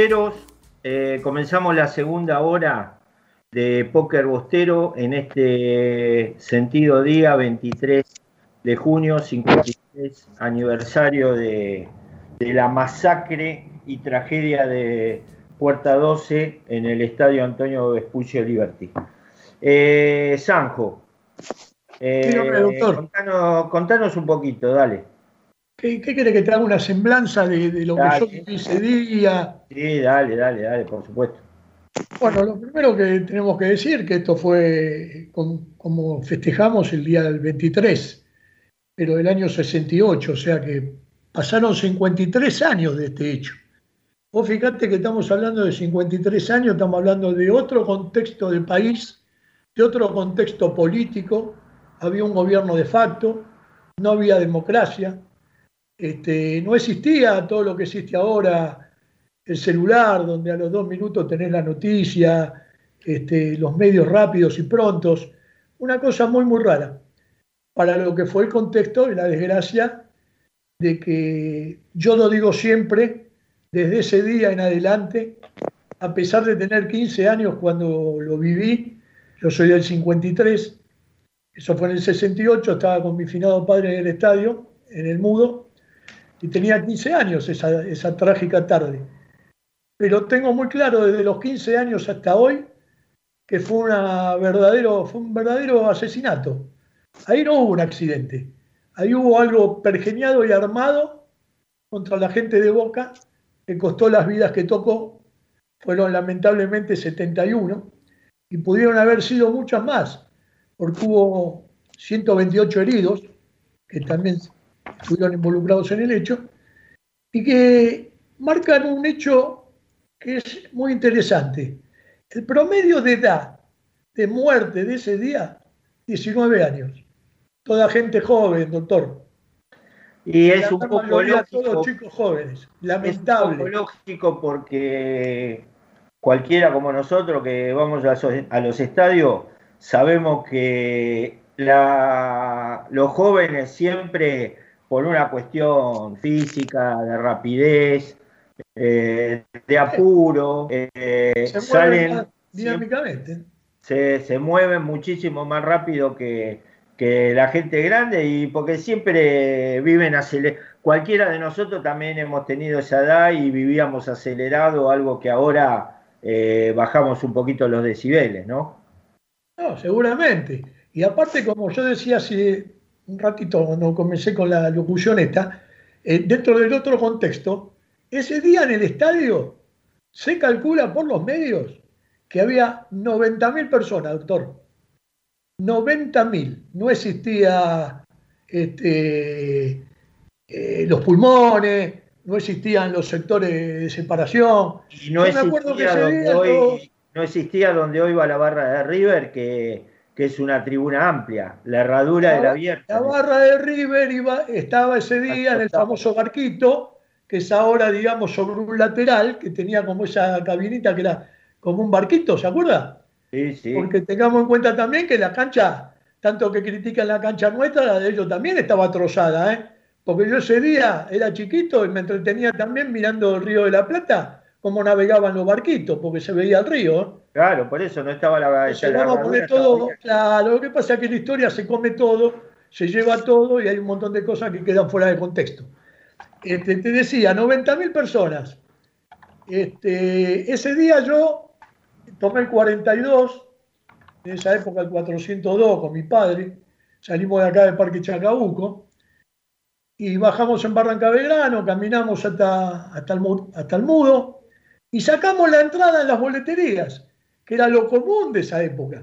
Bosteros. Eh, comenzamos la segunda hora de Póker Bostero en este sentido día 23 de junio, 53 aniversario de, la masacre y tragedia de Puerta 12 en el estadio Antonio Vespuccio Liberty. Eh, Sanjo, eh, contanos, un poquito, dale. ¿Qué, qué quiere que te haga una semblanza de, lo que yo viví ese día? Sí, dale, dale, dale, por supuesto. Bueno, lo primero que tenemos que decir que esto fue como festejamos el día del 23, pero del año 68, o sea que pasaron 53 años de este hecho. Vos fíjate que estamos hablando de 53 años, estamos hablando de otro contexto del país, de otro contexto político, había un gobierno de facto, no había democracia, este, no existía todo lo que existe ahora, el celular, donde a los dos minutos tenés la noticia, este, los medios rápidos y prontos, una cosa muy, muy rara. Para lo que fue el contexto y la desgracia de que yo lo digo siempre, desde ese día en adelante, a pesar de tener 15 años cuando lo viví, yo soy del 53, eso fue en el 68, estaba con mi finado padre en el estadio, en el Mudo, y tenía 15 años esa, esa trágica tarde. Pero tengo muy claro desde los 15 años hasta hoy que fue, una verdadero, fue un verdadero asesinato. Ahí no hubo un accidente, ahí hubo algo pergeniado y armado contra la gente de Boca que costó las vidas que tocó, fueron lamentablemente 71, y pudieron haber sido muchas más, porque hubo 128 heridos, que también estuvieron involucrados en el hecho, y que marcan un hecho que es muy interesante. El promedio de edad de muerte de ese día, 19 años. Toda gente joven, doctor. Y es un poco lógico. Todos chicos jóvenes, lamentable. Es un poco lógico porque cualquiera como nosotros que vamos a los estadios, sabemos que los jóvenes siempre por una cuestión física, de rapidez, eh, de apuro, eh, salen dinámicamente. Se, se, mueven muchísimo más rápido que, que la gente grande y porque siempre viven acelerados. Cualquiera de nosotros también hemos tenido esa edad y vivíamos acelerado, algo que ahora eh, bajamos un poquito los decibeles, ¿no? No, seguramente. Y aparte, como yo decía hace un ratito cuando comencé con la locución esta, eh, dentro del otro contexto, ese día en el estadio se calcula por los medios que había 90.000 personas, doctor. 90.000. No existía este, eh, los pulmones, no existían los sectores de separación. Y no, existía, hoy, no existía donde hoy va la barra de River, que, es una tribuna amplia, la herradura de la abierta. La barra de River iba, estaba ese día en el famoso barquito, que es ahora, digamos, sobre un lateral, que tenía como esa cabinita que era como un barquito, ¿se acuerda? Porque tengamos en cuenta también que la cancha, tanto que critican la cancha nuestra, la de ellos también estaba trozada, ¿eh? Porque yo ese día era chiquito y me entretenía también mirando el río de la Plata, cómo navegaban los barquitos, porque se veía el río. Claro, por eso no estaba la. Se vamos a poner todo. Claro, lo que pasa es que la historia se come todo, se lleva todo y hay un montón de cosas que quedan fuera de contexto. Este, te decía, 90.000 personas. Este, ese día yo tomé el 42, en esa época el 402 con mi padre, salimos de acá del Parque Chacabuco y bajamos en Barranca Belgrano, caminamos hasta, hasta, el, hasta el Mudo y sacamos la entrada en las boleterías, que era lo común de esa época,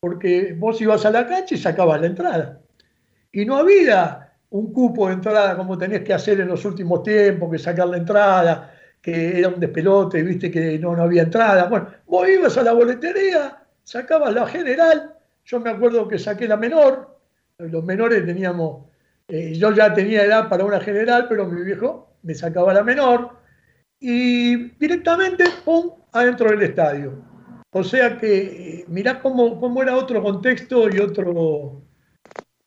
porque vos ibas a la cancha y sacabas la entrada. Y no había un cupo de entrada como tenés que hacer en los últimos tiempos, que sacar la entrada, que era un despelote, viste que no, no había entrada. Bueno, vos ibas a la boletería, sacabas la general, yo me acuerdo que saqué la menor, los menores teníamos, eh, yo ya tenía edad para una general, pero mi viejo me sacaba la menor y directamente, ¡pum!, adentro del estadio. O sea que eh, mirá cómo, cómo, era otro contexto y otro,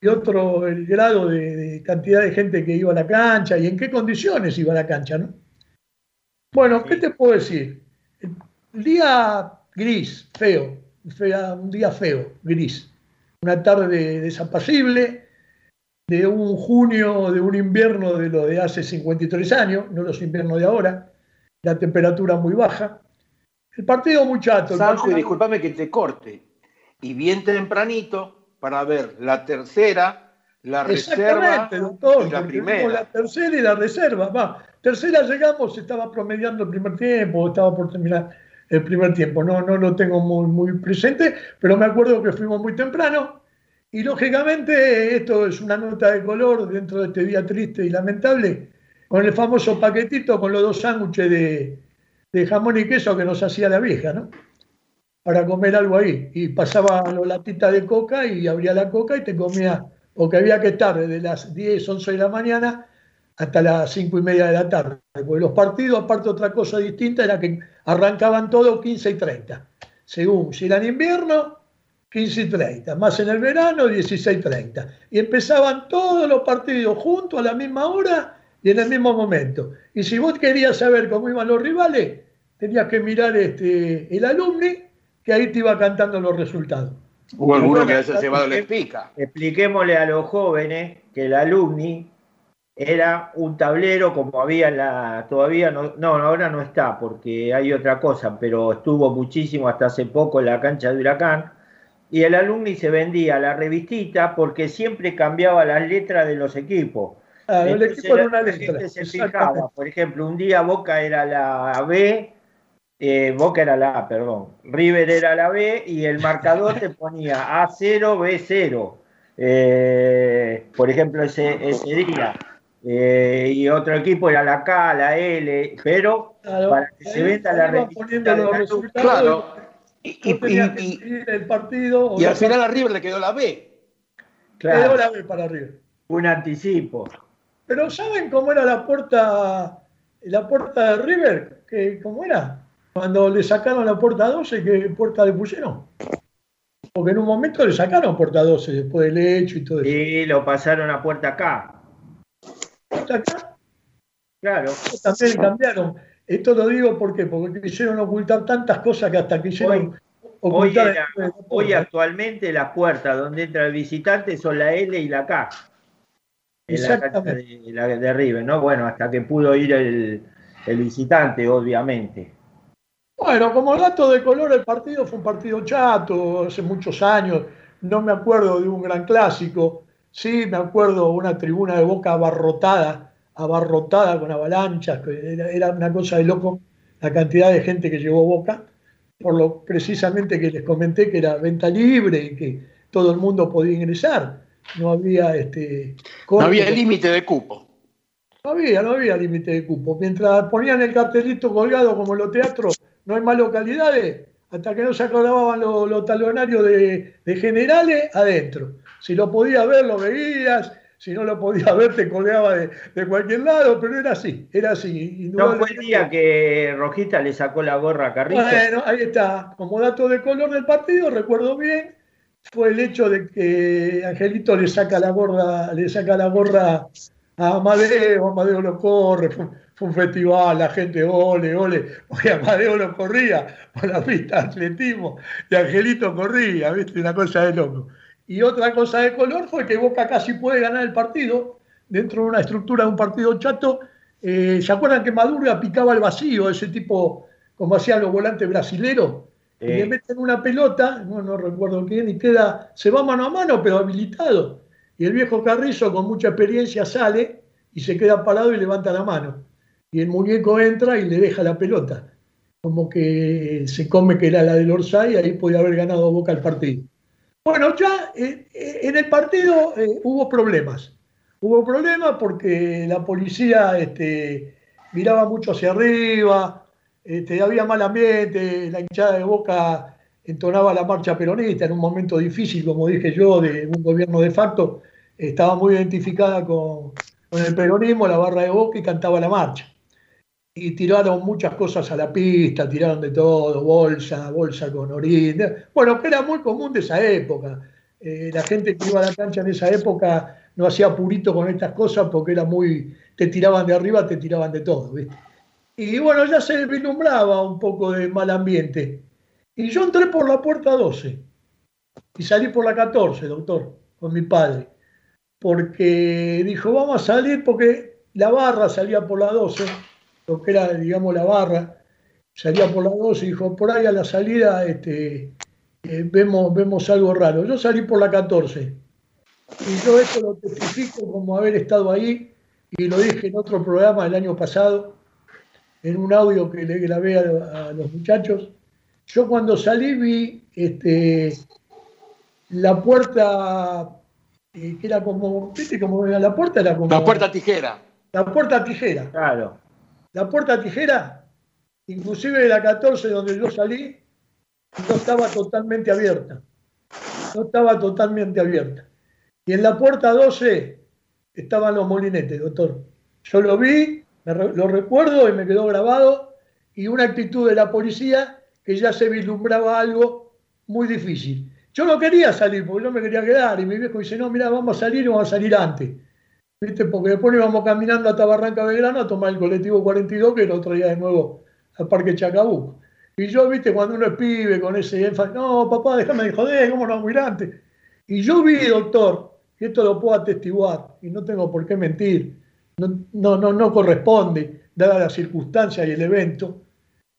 y otro el grado de, de, cantidad de gente que iba a la cancha y en qué condiciones iba a la cancha, ¿no? Bueno, ¿qué te puedo decir? El día gris, feo, un día feo, gris. Una tarde desapacible de un junio, de un invierno de lo de hace 53 años, no los inviernos de ahora, la temperatura muy baja. El partido muy chato. Sanjo, y discúlpame que te corte. Y bien tempranito para ver la tercera, la reserva doctor, y la primera. La tercera y la reserva. Va, tercera llegamos, estaba promediando el primer tiempo, estaba por terminar el primer tiempo. No, no lo tengo muy, muy presente, pero me acuerdo que fuimos muy temprano. Y lógicamente esto es una nota de color dentro de este día triste y lamentable, con el famoso paquetito con los dos sándwiches de, jamón y queso que nos hacía la vieja, ¿no? Para comer algo ahí. Y pasaba la latita de coca y abría la coca y te comía, porque había que estar desde las 10, 11 de la mañana hasta las 5 y media de la tarde. Porque los partidos, aparte otra cosa distinta, era que arrancaban todos 15 y 30. Según si era en invierno, 15 y 30. Más en el verano, 16 y 30. Y empezaban todos los partidos juntos a la misma hora y en el mismo momento. Y si vos querías saber cómo iban los rivales, tenías que mirar este, el alumni, que ahí te iba cantando los resultados. Hubo alguno que haya llevado la explica. Expliquémosle a los jóvenes que el alumni era un tablero como había la, todavía no, no, ahora no está porque hay otra cosa, pero estuvo muchísimo hasta hace poco en la cancha de Huracán y el alumni se vendía la revistita porque siempre cambiaba las letras de los equipos. El equipo era una letra. Se fijaba, por ejemplo, un día Boca era la B, eh, Boca era la A, perdón, River era la B y el marcador te ponía A0, B0. Eh, por ejemplo, ese, ese día. Eh, y otro equipo era la K, la L, pero para que se venda la revista los resultados y, el partido y al final a River le quedó la B. Quedó la B para River. Un anticipo. Pero ¿saben cómo era la puerta la puerta de River? que ¿Cómo era? Cuando le sacaron la puerta 12, ¿qué puerta le pusieron? Porque en un momento le sacaron puerta 12 después del hecho y todo eso. Sí, lo pasaron a puerta K acá? Claro. También cambiaron. Esto lo digo porque quisieron ocultar tantas cosas que hasta quisieron ocultar. Hoy, actualmente las puertas donde entra el visitante son la L y la K. Exactamente. la de, River, ¿no? Bueno, hasta que pudo ir el, el visitante, obviamente. Bueno, como dato de color, el partido fue un partido chato, hace muchos años. No me acuerdo de un gran clásico. Sí, me acuerdo una tribuna de boca abarrotada, abarrotada con avalanchas, era, una cosa de loco la cantidad de gente que llevó boca, por lo precisamente que les comenté que era venta libre y que todo el mundo podía ingresar. No había este. No había límite de cupo. No había, no había límite de cupo. Mientras ponían el cartelito colgado como en los teatros, no hay más localidades, hasta que no se acababan los, talonarios de generales adentro. Si lo podías ver, lo veías. Si no lo podías ver, te colgaba de, cualquier lado, pero era así, era así. ¿No fue el día que Rojita le sacó la gorra a Carrillo? Bueno, ahí está. Como dato de color del partido, recuerdo bien, fue el hecho de que Angelito le saca la gorra, le saca la gorra a Amadeo, Amadeo lo corre, fue, un festival, la gente ole, ole, porque Amadeo lo corría por la pista de atletismo y Angelito corría, ¿viste? Una cosa de loco. Y otra cosa de color fue que Boca casi puede ganar el partido dentro de una estructura de un partido chato. Eh, ¿Se acuerdan que Maduro picaba el vacío, ese tipo, como hacían los volantes brasileros? Y le meten una pelota, no, no recuerdo quién, y queda, se va mano a mano, pero habilitado. Y el viejo Carrizo, con mucha experiencia, sale y se queda parado y levanta la mano. Y el muñeco entra y le deja la pelota. Como que se come que era la del Orsay y ahí podía haber ganado Boca el partido. Bueno, ya eh, eh, en el partido eh, hubo problemas. Hubo problemas porque la policía este, miraba mucho hacia arriba, este, había mal ambiente, la hinchada de boca entonaba la marcha peronista en un momento difícil, como dije yo, de un gobierno de facto, estaba muy identificada con, el peronismo, la barra de boca y cantaba la marcha y tiraron muchas cosas a la pista, tiraron de todo, bolsa, bolsa con orín. Bueno, que era muy común de esa época. Eh, la gente que iba a la cancha en esa época no hacía purito con estas cosas porque era muy, te tiraban de arriba, te tiraban de todo, ¿viste? Y bueno, ya se vislumbraba un poco de mal ambiente. Y yo entré por la puerta 12 y salí por la 14, doctor, con mi padre. Porque dijo, vamos a salir porque la barra salía por la 12, lo que era, digamos, la barra, salía por la 12 y dijo, por ahí a la salida este, eh, vemos, vemos algo raro. Yo salí por la 14 y yo esto lo testifico como haber estado ahí y lo dije en otro programa el año pasado, en un audio que le grabé a, los muchachos. Yo cuando salí vi este, la puerta, eh, que era como, ¿viste cómo era? La puerta era como... La puerta tijera. La puerta tijera. Claro. La puerta tijera, inclusive de la 14 donde yo salí, no estaba totalmente abierta. No estaba totalmente abierta. Y en la puerta 12 estaban los molinetes, doctor. Yo lo vi, lo recuerdo y me quedó grabado, y una actitud de la policía que ya se vislumbraba algo muy difícil. Yo no quería salir porque yo me quería quedar, y mi viejo dice, no, mira, vamos a salir y vamos a salir antes. ¿Viste? Porque después íbamos caminando hasta Barranca Belgrano a tomar el colectivo 42 que lo traía de nuevo al Parque Chacabuco. Y yo, viste, cuando uno es pibe con ese énfasis, no, papá, déjame de joder, ¿cómo no vamos antes? Y yo vi, doctor, y esto lo puedo atestiguar, y no tengo por qué mentir, no, no, no, corresponde, dada la circunstancia y el evento,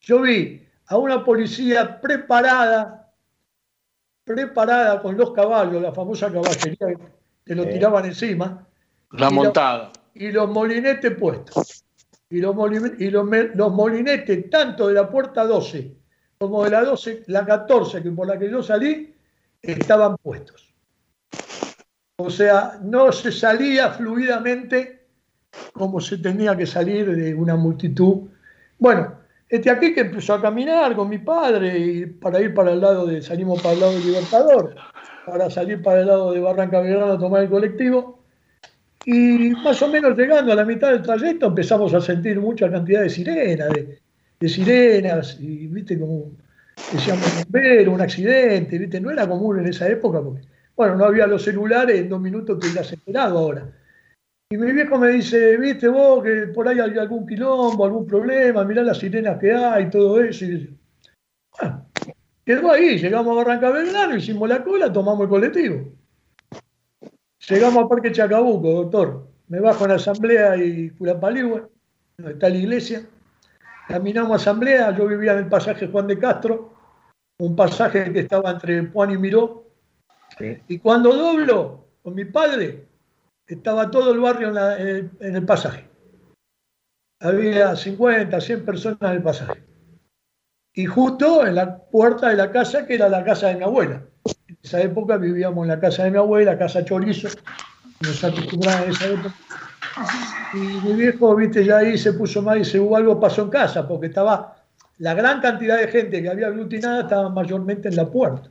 yo vi a una policía preparada, preparada con los caballos, la famosa caballería que lo tiraban encima. La montada. y los molinetes puestos y, los, molinetes, tanto de la puerta 12 como de la 12, la 14, que por la que yo salí, estaban puestos. O sea, no se salía fluidamente como se tenía que salir de una multitud. Bueno, este aquí que empezó a caminar con mi padre y para ir para el lado de, salimos para el lado del Libertador, para salir para el lado de Barranca Belgrano a tomar el colectivo. Y más o menos llegando a la mitad del trayecto empezamos a sentir mucha cantidad de sirenas, de, sirenas, y viste como decíamos ver un accidente, viste, no era común en esa época porque, bueno, no había los celulares, en dos minutos te hubieras enterado ahora. Y mi viejo me dice, viste vos que por ahí hay algún quilombo, algún problema, mirá las sirenas que hay, todo eso. Y bueno, quedó ahí, llegamos a Barranca Belgrano, hicimos la cola, tomamos el colectivo. Llegamos al Parque Chacabuco, doctor. Me bajo en asamblea y Curapaligüe, donde está la iglesia. Caminamos a asamblea, yo vivía en el pasaje Juan de Castro, un pasaje que estaba entre Juan y Miró. Y cuando doblo con mi padre, estaba todo el barrio en, el, pasaje. Había 50, 100 personas en el pasaje. Y justo en la puerta de la casa, que era la casa de mi abuela. En esa época vivíamos en la casa de mi abuela, casa Chorizo, nos acostumbraban en esa época. Y mi viejo, viste, ya ahí se puso mal y se hubo algo pasó en casa, porque estaba la gran cantidad de gente que había aglutinada estaba mayormente en la puerta.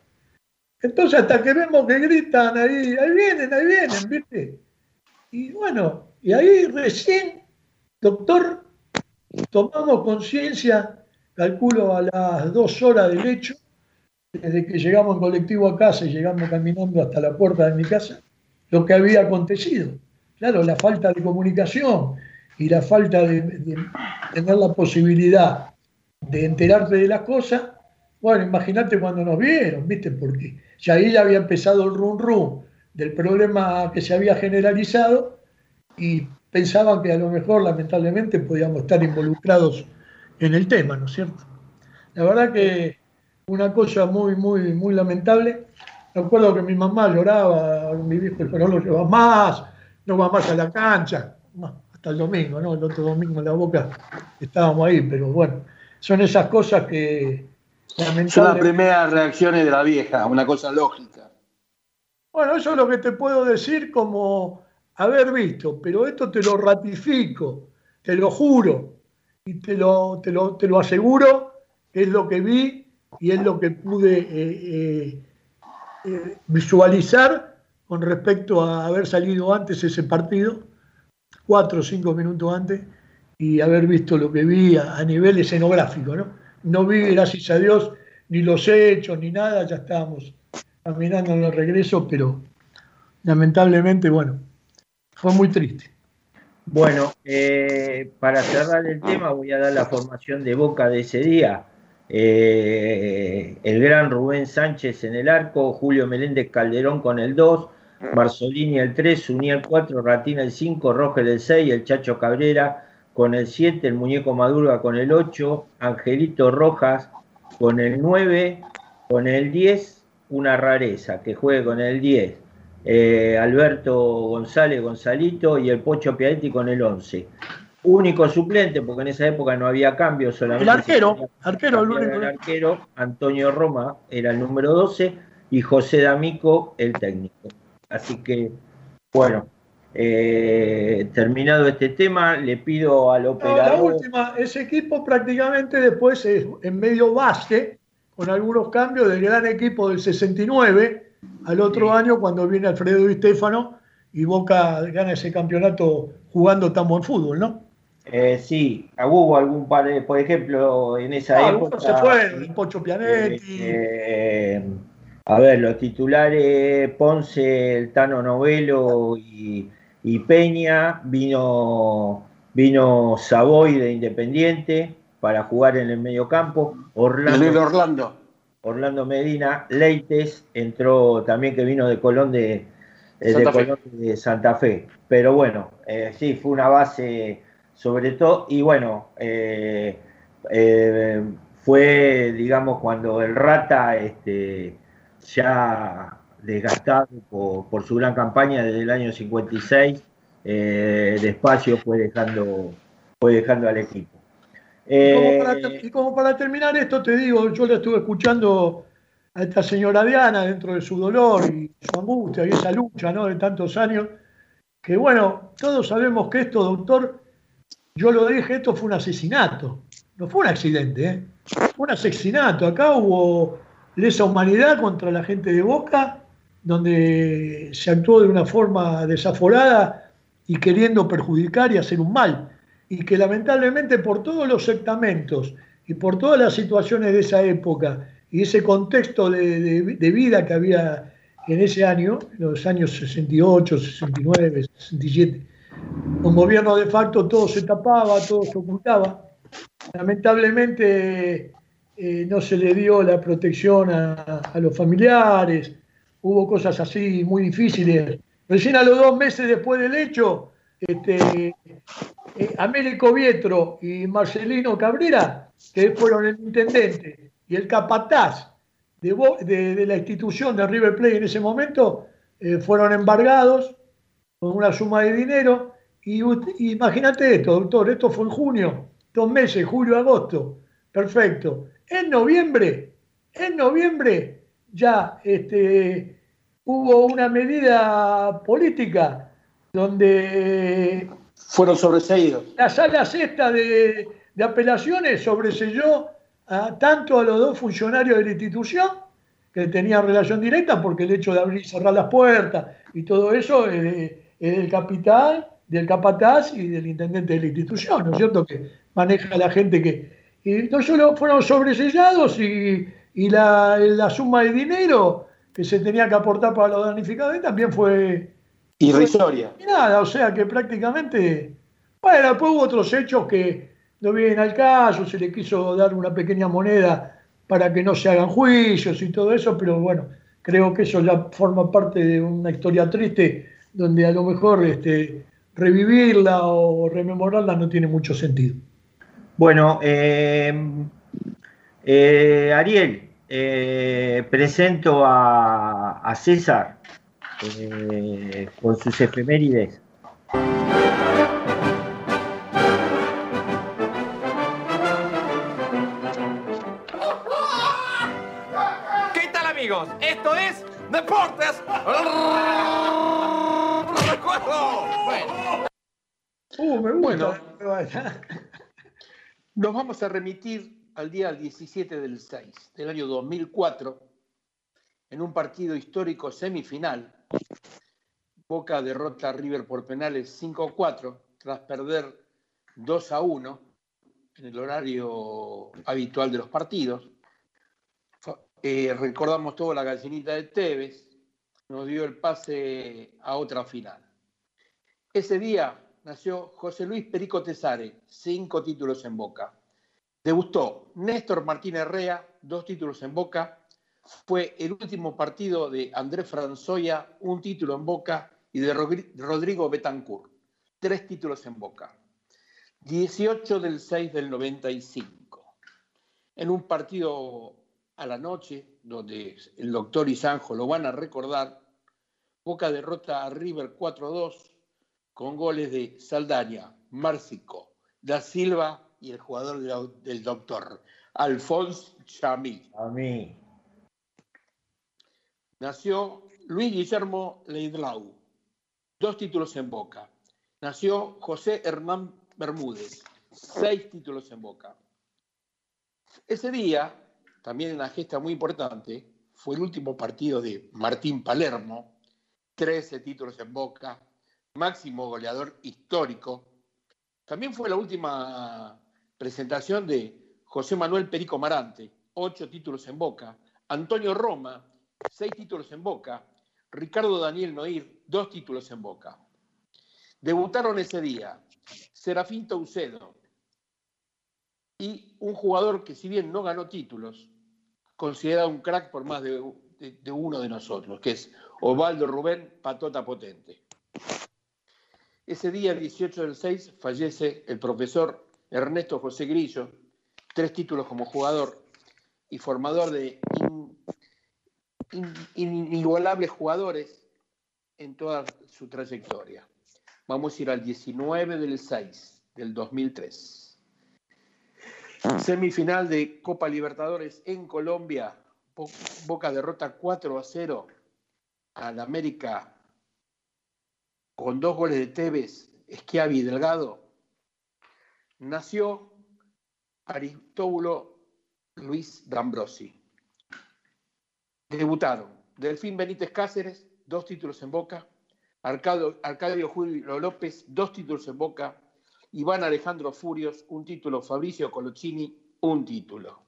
Entonces, hasta que vemos que gritan ahí, ahí vienen, ahí vienen, ¿viste? Y bueno, y ahí recién, doctor, tomamos conciencia, calculo a las dos horas del hecho, desde que llegamos en colectivo a casa y llegamos caminando hasta la puerta de mi casa, lo que había acontecido. Claro, la falta de comunicación y la falta de, tener la posibilidad de enterarte de las cosas. Bueno, imagínate cuando nos vieron, ¿viste? Porque ya ahí ya había empezado el rum rum del problema que se había generalizado y pensaban que a lo mejor, lamentablemente, podíamos estar involucrados en el tema, ¿no es cierto? La verdad que una cosa muy, muy, muy lamentable. Recuerdo que mi mamá lloraba, mi viejo dijo, no lo lleva más, no va más a la cancha, hasta el domingo, ¿no? El otro domingo en la boca estábamos ahí, pero bueno, son esas cosas que. Son las primeras reacciones de la vieja, una cosa lógica. Bueno, eso es lo que te puedo decir como haber visto, pero esto te lo ratifico, te lo juro y te lo, te lo, te lo aseguro, es lo que vi y es lo que pude eh, eh, eh, visualizar con respecto a haber salido antes ese partido, cuatro o cinco minutos antes, y haber visto lo que vi a, nivel escenográfico. ¿no? no vi, gracias a Dios, ni los hechos, ni nada, ya estábamos caminando en el regreso, pero lamentablemente, bueno, fue muy triste. Bueno, eh, para cerrar el tema voy a dar la formación de Boca de ese día. Eh, el gran Rubén Sánchez en el arco, Julio Meléndez Calderón con el 2, Marzolini el 3, Uniel el 4, Ratina el 5, Rogel el 6, el Chacho Cabrera con el 7, el Muñeco Madurga con el 8, Angelito Rojas con el 9, con el 10, una rareza que juegue con el 10. Eh, Alberto González Gonzalito y el Pocho Piaetti con el 11. Único suplente, porque en esa época no había cambio, solamente. El arquero, arquero, el, único. el arquero, Antonio Roma era el número 12 y José D'Amico el técnico. Así que, bueno, eh, terminado este tema, le pido al operador. la última, ese equipo prácticamente después es en medio base, con algunos cambios del gran equipo del 69 al otro año cuando viene Alfredo Di Stefano y Boca gana ese campeonato jugando tan buen fútbol, ¿no? Eh, sí, hubo algún par de, por ejemplo, en esa época. se fue, Pocho Pianetti. Eh, a ver, los titulares Ponce, el Tano Novelo y, Peña, vino, vino Savoy de Independiente para jugar en el medio campo. Orlando. Orlando. Orlando Medina, Leites entró también que vino de Colón de, eh, Santa, Fe. de Santa Fe. Pero bueno, eh, sí, fue una base sobre todo, y bueno, eh, fue, digamos, cuando el Rata, este, ya desgastado por, su gran campaña desde el año 56, despacio fue dejando, fue dejando al equipo. Eh, y, como para, terminar esto, te digo, yo le estuve escuchando a esta señora Diana dentro de su dolor y su angustia y esa lucha ¿no? de tantos años, que bueno, todos sabemos que esto, doctor, yo lo dije, esto fue un asesinato, no fue un accidente, ¿eh? fue un asesinato. Acá hubo lesa humanidad contra la gente de Boca, donde se actuó de una forma desaforada y queriendo perjudicar y hacer un mal y que lamentablemente por todos los sectamentos y por todas las situaciones de esa época y ese contexto de, vida que había en ese año, en los años 68, 69, 67, con gobierno de facto todo se tapaba, todo se ocultaba. Lamentablemente eh, no se le dio la protección a, a, los familiares, hubo cosas así muy difíciles. Recién a los dos meses después del hecho, este, eh, Américo Vietro y Marcelino Cabrera, que fueron el intendente y el capataz de, la institución de River Plate en ese momento, eh, fueron embargados con una suma de dinero. Y, imagínate esto, doctor, esto fue en junio, dos meses, julio, agosto. Perfecto. En noviembre, en noviembre ya este, hubo una medida política donde fueron sobreseídos. La sala sexta de, apelaciones sobreseyó a, tanto a los dos funcionarios de la institución, que tenían relación directa, porque el hecho de abrir y cerrar las puertas y todo eso es, del capital, del capataz y del intendente de la institución, ¿no es cierto? Que maneja a la gente que... Y no solo fueron sobresellados y, la, la suma de dinero que se tenía que aportar para los damnificados también fue Irrisoria. Y nada, o sea que prácticamente. Bueno, después hubo otros hechos que no vienen al caso, se le quiso dar una pequeña moneda para que no se hagan juicios y todo eso, pero bueno, creo que eso ya forma parte de una historia triste donde a lo mejor este, revivirla o rememorarla no tiene mucho sentido. Bueno, eh, eh, Ariel, eh, presento a César eh, con sus efemérides. ¿Qué tal amigos? Esto es Deportes. Bueno. Uh, bueno, nos vamos a remitir al día 17 del 6 del año 2004 en un partido histórico semifinal Boca derrota a River por penales 5-4 tras perder 2-1 en el horario habitual de los partidos. Eh, recordamos todo la gallinita de Tevez, nos dio el pase a otra final. Ese día nació José Luis Perico Tesare, cinco títulos en Boca. Debutó Néstor Martínez Rea, dos títulos en Boca. Fue el último partido de Andrés Franzoya, un título en Boca, y de Rodrigo Betancourt, tres títulos en Boca. 18 del 6 del 95. En un partido a la noche, donde el doctor y Sanjo lo van a recordar, Boca derrota a River 4-2 con goles de Saldaña, Márcico, Da Silva y el jugador del doctor, Alfonso Chamí. mí. Nació Luis Guillermo Leidlau, dos títulos en Boca. Nació José Hernán Bermúdez, seis títulos en Boca. Ese día, también una gesta muy importante, fue el último partido de Martín Palermo, 13 títulos en Boca, máximo goleador histórico. También fue la última presentación de José Manuel Perico Marante, ocho títulos en Boca, Antonio Roma, seis títulos en Boca, Ricardo Daniel Noir, dos títulos en Boca. Debutaron ese día Serafín Taucedo y un jugador que si bien no ganó títulos, considerado un crack por más de, uno de nosotros, que es Osvaldo Rubén Patota Potente. Ese día, el 18 del 6, fallece el profesor Ernesto José Grillo, tres títulos como jugador y formador de inigualables jugadores en toda su trayectoria. Vamos a ir al 19 del 6 del 2003. Semifinal de Copa Libertadores en Colombia. Boca derrota 4 a 0 al América con dos goles de Tevez, Schiavi y Delgado, nació Aristóbulo Luis D'Ambrosi. Debutaron Delfín Benítez Cáceres, dos títulos en Boca, Arcadio, Julio López, dos títulos en Boca, Iván Alejandro Furios, un título, Fabricio Coloccini, un título.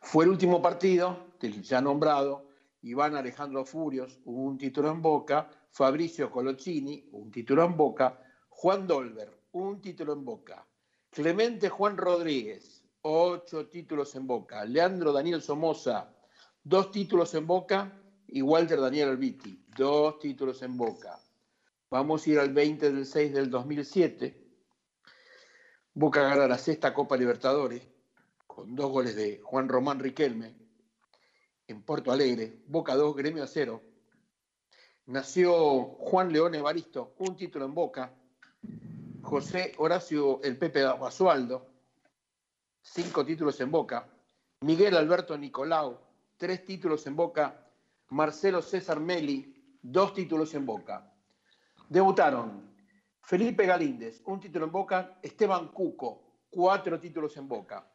Fue el último partido del ya nombrado Iván Alejandro Furios, un título en Boca, Fabricio Coloccini, un título en Boca, Juan Dolber, un título en Boca, Clemente Juan Rodríguez, ocho títulos en Boca, Leandro Daniel Somoza, dos títulos en Boca, y Walter Daniel Albiti, dos títulos en Boca. Vamos a ir al 20 del 6 del 2007. Boca gana la sexta Copa Libertadores con dos goles de Juan Román Riquelme en Porto Alegre, Boca 2, Gremio 0. Nació Juan León Evaristo, un título en Boca. José Horacio El Pepe Basualdo, cinco títulos en Boca. Miguel Alberto Nicolau, tres títulos en Boca. Marcelo César Meli, dos títulos en Boca. Debutaron Felipe Galíndez, un título en Boca. Esteban Cuco, cuatro títulos en Boca.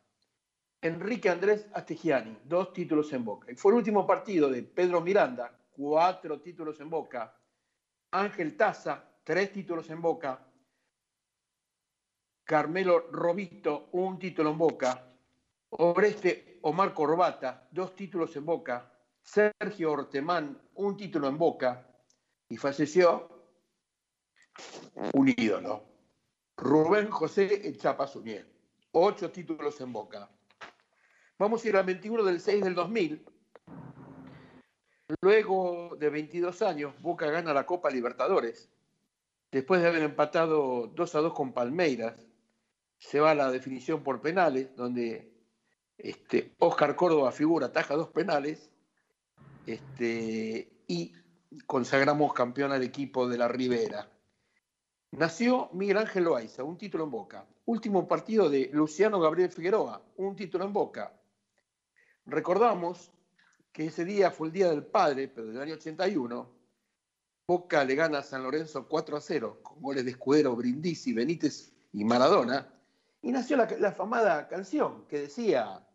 Enrique Andrés Astegiani, dos títulos en Boca. Y fue el último partido de Pedro Miranda, cuatro títulos en Boca. Ángel Taza, tres títulos en Boca. Carmelo Robito, un título en Boca. Oreste Omar Corbata, dos títulos en Boca. Sergio Ortemán, un título en Boca. Y falleció un ídolo. Rubén José Echapa ocho títulos en Boca. Vamos a ir al 21 del 6 del 2000. Luego de 22 años, Boca gana la Copa Libertadores. Después de haber empatado 2 a 2 con Palmeiras, se va a la definición por penales, donde este, Oscar Córdoba figura, taja dos penales, este, y consagramos campeón al equipo de la Ribera. Nació Miguel Ángel Loaiza, un título en Boca. Último partido de Luciano Gabriel Figueroa, un título en Boca. Recordamos que ese día fue el Día del Padre, pero del año 81, Boca le gana a San Lorenzo 4 a 0, con goles de Escudero, Brindisi, Benítez y Maradona, y nació la, la famada canción que decía,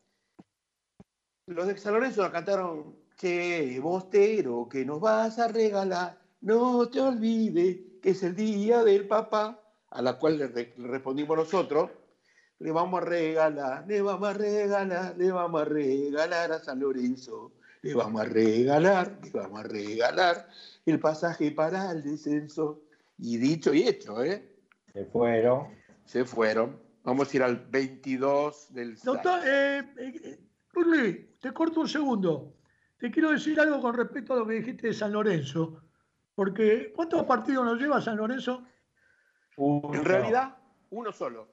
los de San Lorenzo la cantaron, che, bostero, que nos vas a regalar, no te olvides que es el Día del Papá, a la cual le respondimos nosotros, le vamos a regalar, le vamos a regalar, le vamos a regalar a San Lorenzo, le vamos a regalar, le vamos a regalar el pasaje para el descenso. Y dicho y hecho, ¿eh? Se fueron. Se fueron. Vamos a ir al 22 del Doctor, eh, eh, te corto un segundo. Te quiero decir algo con respecto a lo que dijiste de San Lorenzo. Porque, ¿cuántos partidos nos lleva San Lorenzo? en realidad, uno solo.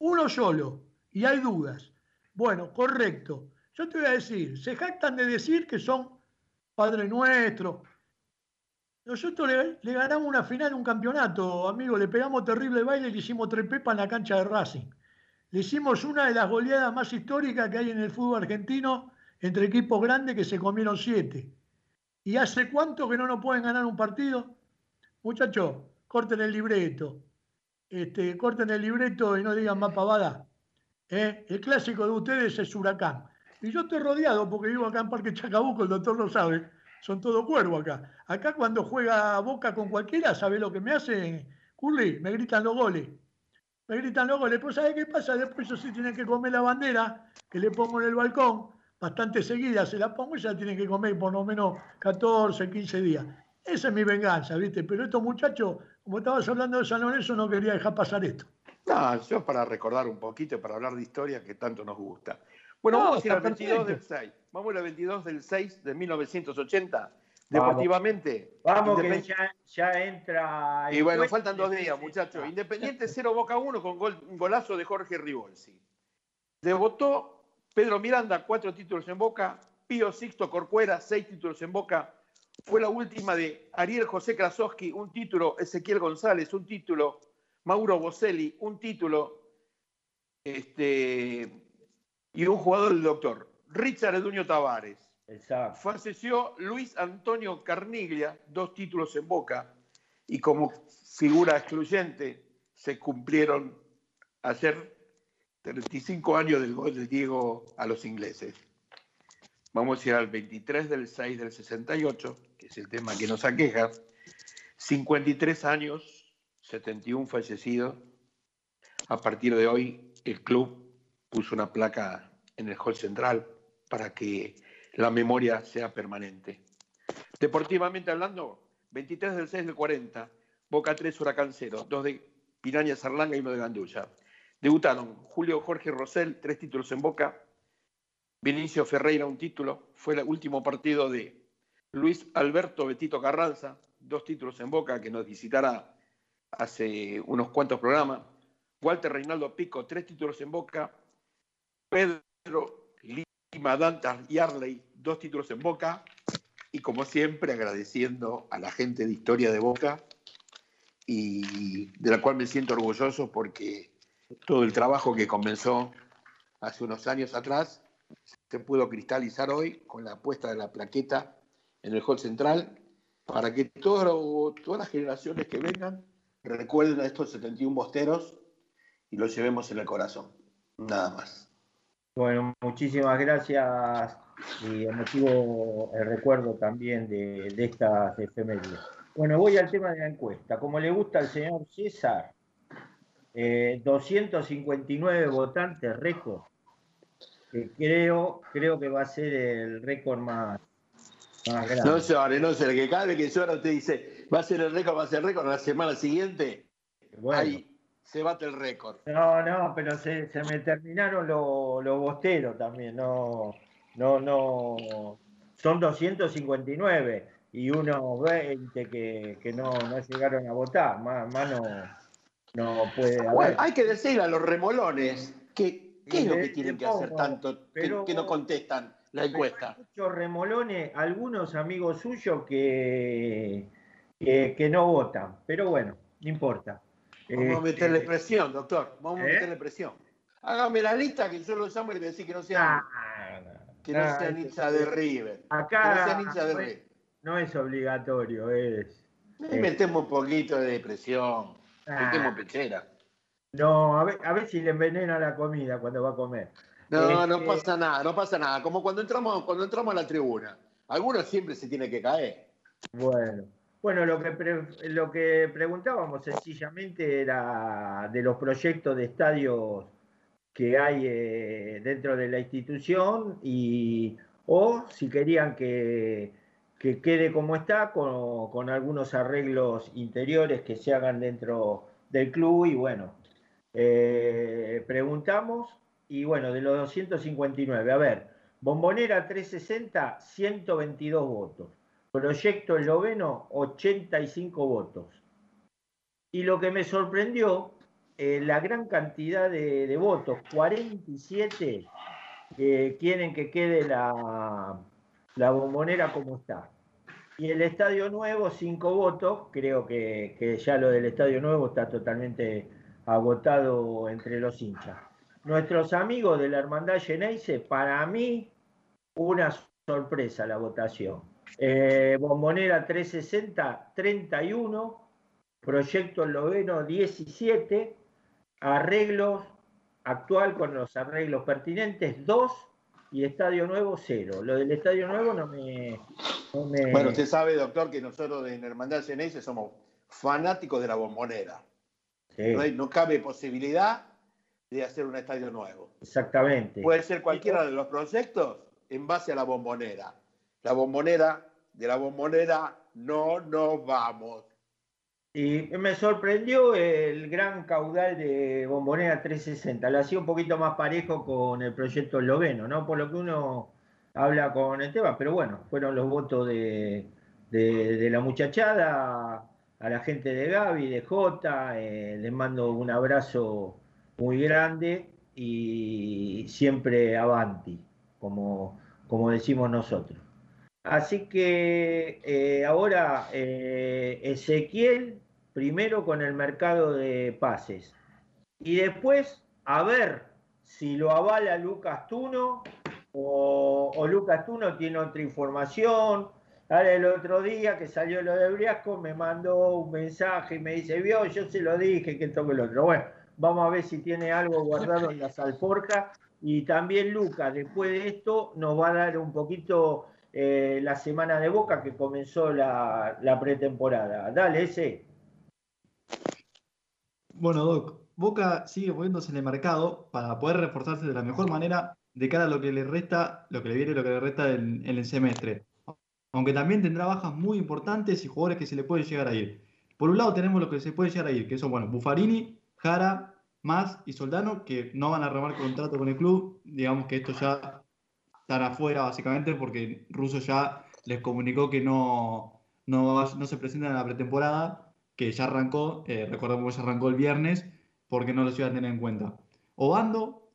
Uno solo. Y hay dudas. Bueno, correcto. Yo te voy a decir, se jactan de decir que son Padre Nuestro. Nosotros le, ganamos una final, un campeonato, amigo, le pegamos terrible baile y le hicimos tres pepas en la cancha de Racing. Le hicimos una de las goleadas más históricas que hay en el fútbol argentino entre equipos grandes que se comieron siete. ¿Y hace cuánto que no nos pueden ganar un partido? Muchachos, corten el libreto. Este, corten el libreto y no digan más pavada. ¿Eh? El clásico de ustedes es Huracán. Y yo estoy rodeado porque vivo acá en Parque Chacabuco, el doctor lo sabe. Son todo cuervo acá. Acá cuando juega Boca con cualquiera, ¿sabe lo que me hace? Curly, me gritan los goles. Me gritan los goles. Pues ¿sabe qué pasa? Después ellos sí tienen que comer la bandera que le pongo en el balcón. Bastante seguida se la pongo y ya tienen que comer por lo menos 14, 15 días. Esa es mi venganza, ¿viste? Pero estos muchachos, como estabas hablando de San Lorenzo, no quería dejar pasar esto. No, yo para recordar un poquito, para hablar de historia que tanto nos gusta. Bueno, vamos a ir al 22 del 6. Vamos al 22 del 6 de 1980. Deportivamente. Vamos, que ya, entra. Y bueno, faltan dos días, muchachos. Independiente 0 Boca 1 con un golazo de Jorge Ribolsi. Debutó Pedro Miranda, cuatro títulos en Boca. Pío Sixto Corcuera, seis títulos en Boca. Fue la última de Ariel José Krasowski, un título. Ezequiel González, un título. Mauro Boselli, un título. Este, y un jugador del doctor, Richard Eduño Tavares. Exacto. Falleció Luis Antonio Carniglia, dos títulos en Boca, y como figura excluyente se cumplieron ayer 35 años del gol de Diego a los ingleses. Vamos a ir al 23 del 6 del 68, que es el tema que nos aqueja. 53 años, 71 fallecidos. A partir de hoy, el club puso una placa en el hall central para que la memoria sea permanente. Deportivamente hablando, 23 del 6 del 40, Boca 3, Huracán 0, 2 de Piraña Sarlanga y uno de Gandulla. Debutaron Julio Jorge Rosell, tres títulos en Boca, Vinicio Ferreira, un título, fue el último partido de Luis Alberto Betito Carranza, dos títulos en Boca, que nos visitará hace unos cuantos programas, Walter Reinaldo Pico, tres títulos en Boca, Pedro Dantas y Arley, dos títulos en Boca. Y como siempre, agradeciendo a la gente de Historia de Boca y de la cual me siento orgulloso porque todo el trabajo que comenzó hace unos años atrás se pudo cristalizar hoy con la puesta de la plaqueta en el hall central para que todas las generaciones que vengan recuerden a estos 71 bosteros y los llevemos en el corazón. Nada más. Bueno, muchísimas gracias y emotivo el recuerdo también de, estas efemérides. Bueno, voy al tema de la encuesta. Como le gusta al señor César, 259 eh, votantes, récord, que creo, creo que va a ser el récord más, grande. No llore, no sé, que cada vez que llora usted dice, va a ser el récord, va a ser el récord la semana siguiente. Bueno se bate el récord. No, no, pero se, me terminaron los bosteros también, no, no, no, son 259 y unos 20 que, no, llegaron a votar, más, no, no puede haber. hay que decirle a los remolones que qué es lo que tienen que hacer tanto que, no contestan la encuesta. Hay muchos remolones, algunos amigos suyos que, que no votan, pero bueno, no importa. Vamos a meterle este, presión, doctor. Vamos a ¿Eh? meterle presión. Hágame la lista que yo lo llamo y le voy a decir que no sea, que no sea hincha de River. Acá no, sea de River. no es obligatorio, es. metemos un poquito de presión. Metemos pechera. No, a ver, a ver si le envenena la comida cuando va a comer. No, no este, pasa nada, no pasa nada. Como cuando entramos, cuando entramos a la tribuna. Algunos siempre se tiene que caer. Bueno. Bueno, lo que, lo que preguntábamos sencillamente era de los proyectos de estadios que hay eh, dentro de la institución y o si querían que, que quede como está, con, algunos arreglos interiores que se hagan dentro del club y bueno, eh, preguntamos y bueno, de los 259, a ver, Bombonera 360, 122 votos. Proyecto Esloveno, 85 votos. Y lo que me sorprendió, eh, la gran cantidad de, votos, 47 que quieren que quede la, la bombonera como está. Y el Estadio Nuevo, 5 votos, creo que, que ya lo del Estadio Nuevo está totalmente agotado entre los hinchas. Nuestros amigos de la Hermandad Geneise, para mí, una sorpresa la votación. Eh, Bombonera 360, 31. Proyecto Loveno, 17. Arreglos actual con los arreglos pertinentes, 2. Y Estadio Nuevo, 0. Lo del Estadio Nuevo no me, Bueno, usted sabe, doctor, que nosotros en Hermandad Geneise somos fanáticos de la bombonera. No cabe posibilidad de hacer un estadio nuevo. Exactamente. Puede ser cualquiera de los proyectos en base a la bombonera. La bombonera, de la bombonera no nos vamos. Y me sorprendió el gran caudal de Bombonera 360. Lo hacía un poquito más parejo con el proyecto esloveno, ¿no? Por lo que uno habla con el tema, pero bueno, fueron los votos de, la muchachada, a la gente de Gaby, de Jota, eh, les mando un abrazo muy grande y siempre avanti, como, como decimos nosotros. Así que eh, ahora eh, Ezequiel primero con el mercado de pases y después a ver si lo avala Lucas Tuno o, Lucas Tuno tiene otra información. Ahora el otro día que salió lo de Briasco me mandó un mensaje y me dice, vio, yo se lo dije que toque el otro. Bueno, Vamos a ver si tiene algo guardado en la salforja. Y también Lucas, después de esto, nos va a dar un poquito eh, la semana de Boca que comenzó la, pretemporada. Dale, ese. Bueno, Doc, Boca sigue moviéndose en el mercado para poder reforzarse de la mejor manera de cara a lo que le resta, lo que le viene, lo que le resta en, el semestre. Aunque también tendrá bajas muy importantes y jugadores que se le pueden llegar a ir. Por un lado tenemos lo que se puede llegar a ir, que son, bueno, Buffarini, Jara, Más y Soldano, que no van a remar contrato con el club. Digamos que esto ya están afuera, básicamente, porque Russo ya les comunicó que no, no, se presentan en la pretemporada, que ya arrancó, eh, recordemos que ya arrancó el viernes, porque no los iba a tener en cuenta. Obando,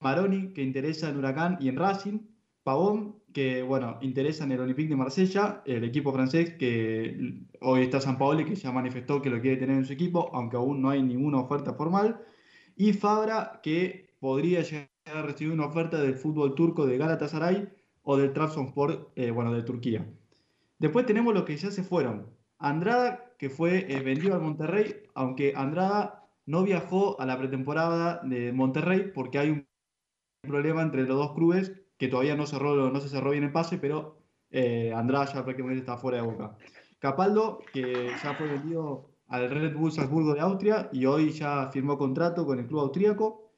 Maroni, que interesa en Huracán y en Racing, Pavón, que bueno, interesa en el Olympique de Marsella, el equipo francés que hoy está San Paolo y que ya manifestó que lo quiere tener en su equipo, aunque aún no hay ninguna oferta formal. Y Fabra, que podría llegar a recibir una oferta del fútbol turco de Galatasaray o del Trabzonspor, eh, bueno, de Turquía. Después tenemos los que ya se fueron. Andrada, que fue eh, vendido al Monterrey, aunque Andrada no viajó a la pretemporada de Monterrey porque hay un problema entre los dos clubes que todavía no, cerró, no se cerró bien el pase, pero eh, Andrada ya prácticamente está fuera de boca. Capaldo, que ya fue vendido al Red Bull Salzburgo de Austria y hoy ya firmó contrato con el club austríaco.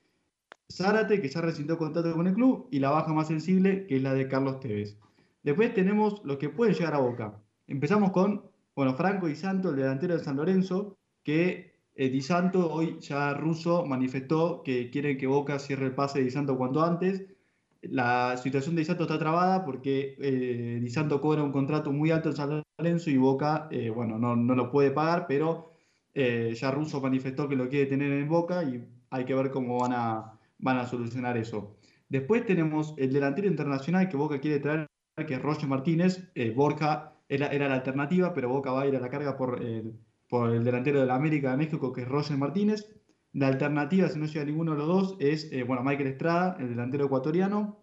Zárate, que ya rescindió contrato con el club, y la baja más sensible, que es la de Carlos Tevez. Después tenemos los que pueden llegar a Boca. Empezamos con, bueno, Franco Di Santo, el delantero de San Lorenzo, que eh, Di Santo, hoy ya ruso, manifestó que quiere que Boca cierre el pase de Di Santo cuanto antes la situación de Di Santo está trabada porque eh, Di Santo cobra un contrato muy alto en San Lorenzo y Boca, eh, bueno, no, lo puede pagar, pero eh, ya Russo manifestó que lo quiere tener en Boca y hay que ver cómo van a, van a solucionar eso. Después tenemos el delantero internacional que Boca quiere traer, que es Roger Martínez. Eh, Borja era, la alternativa, pero Boca va a ir a la carga por el, por el delantero de la América de México, que es Roger Martínez. La alternativa, si no llega ninguno de los dos, es eh, bueno, Michael Estrada, el delantero ecuatoriano.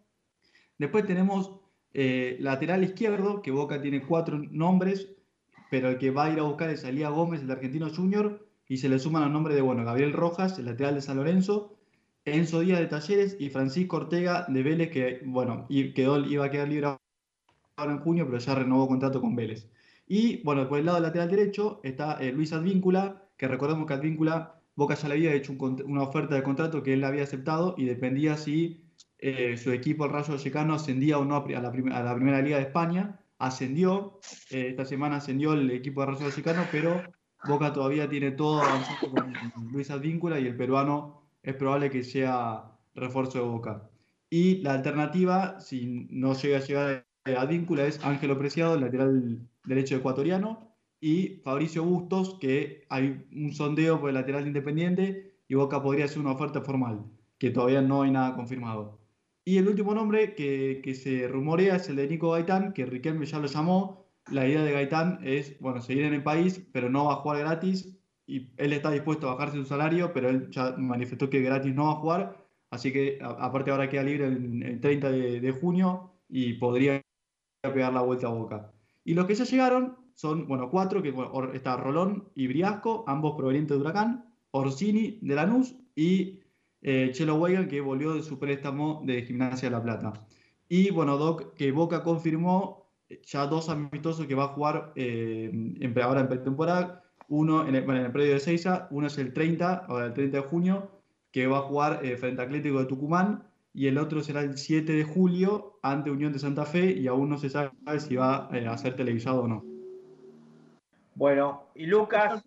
Después tenemos eh, lateral izquierdo, que Boca tiene cuatro nombres, pero el que va a ir a buscar es Alía Gómez, el argentino junior, y se le suman los nombres de bueno, Gabriel Rojas, el lateral de San Lorenzo, Enzo Díaz de Talleres y Francisco Ortega de Vélez, que bueno, quedó, iba a quedar libre ahora en junio, pero ya renovó contrato con Vélez. Y bueno, por el lado lateral derecho está eh, Luis Advíncula, que recordemos que Advíncula Boca ya le había hecho una oferta de contrato que él había aceptado y dependía si eh, su equipo, el Rayo Vallecano, ascendía o no a la, primera Liga de España. ascendió. Eh, esta semana ascendió el equipo de Rosario Chicano, pero Boca todavía tiene todo avanzado con Luis Advíncula y el peruano es probable que sea refuerzo de Boca. Y la alternativa, si no llega a llegar a Advíncula, es Ángelo Preciado, lateral derecho ecuatoriano, y Fabricio Bustos, que hay un sondeo por el lateral independiente y Boca podría hacer una oferta formal, que todavía no hay nada confirmado. Y el último nombre que, que se rumorea es el de Nico Gaitán, que Riquelme ya lo llamó. La idea de Gaitán es, bueno, seguir en el país, pero no va a jugar gratis. Él está dispuesto a bajarse su salario, pero él ya manifestó que gratis no va a jugar. Así que, aparte, ahora queda libre el, 30 de, de junio y podría pegar la vuelta a Boca. Y los que ya llegaron son, bueno, cuatro, que está Rolón y Briasco, ambos provenientes de Huracán, Orsini de Lanús y eh, Chelo Weigel, que volvió de su préstamo de Gimnasia de La Plata. Y bueno, Doc, que Boca confirmó ya dos amistosos que va a jugar eh, ahora en pretemporada. Uno en el, bueno, en el predio de Seiza, uno es el 30, ahora el 30 de junio, que va a jugar eh, frente a Atlético de Tucumán, y el otro será el 7 de julio ante Unión de Santa Fe, y aún no se sabe si va a ser televisado o no. Bueno, y Lucas.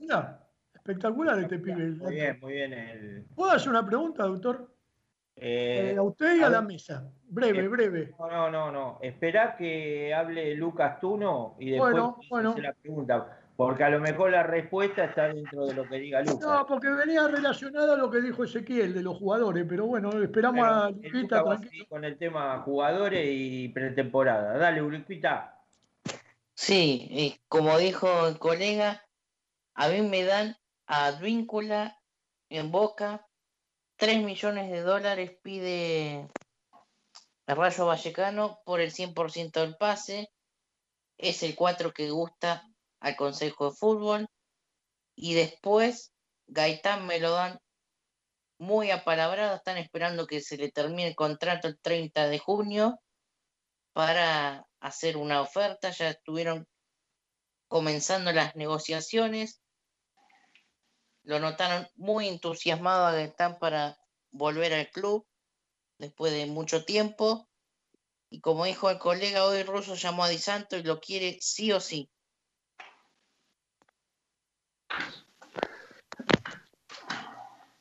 Espectacular este pibe. Muy bien, muy bien. ¿Puedo hacer una pregunta, doctor? Eh, a usted y a, la mesa. Breve, eh, breve. No, no, no, no. Esperá que hable Lucas Tuno y después bueno, bueno. la pregunta. Porque a lo mejor la respuesta está dentro de lo que diga Lucas. No, porque venía relacionada a lo que dijo Ezequiel de los jugadores, pero bueno, esperamos a Luquita. Con el tema jugadores y pretemporada. Dale, Luquita. Sí, como dijo el colega, a mí me dan Advíncula en Boca, 3 millones de dólares pide el Rayo Vallecano por el 100% del pase, es el 4 que gusta al Consejo de Fútbol y después Gaitán me lo dan muy apalabrado, están esperando que se le termine el contrato el 30 de junio para hacer una oferta, ya estuvieron comenzando las negociaciones lo notaron muy entusiasmado a Gaitán para volver al club después de mucho tiempo. Y como dijo el colega, hoy Russo llamó a Di Santo y lo quiere sí o sí.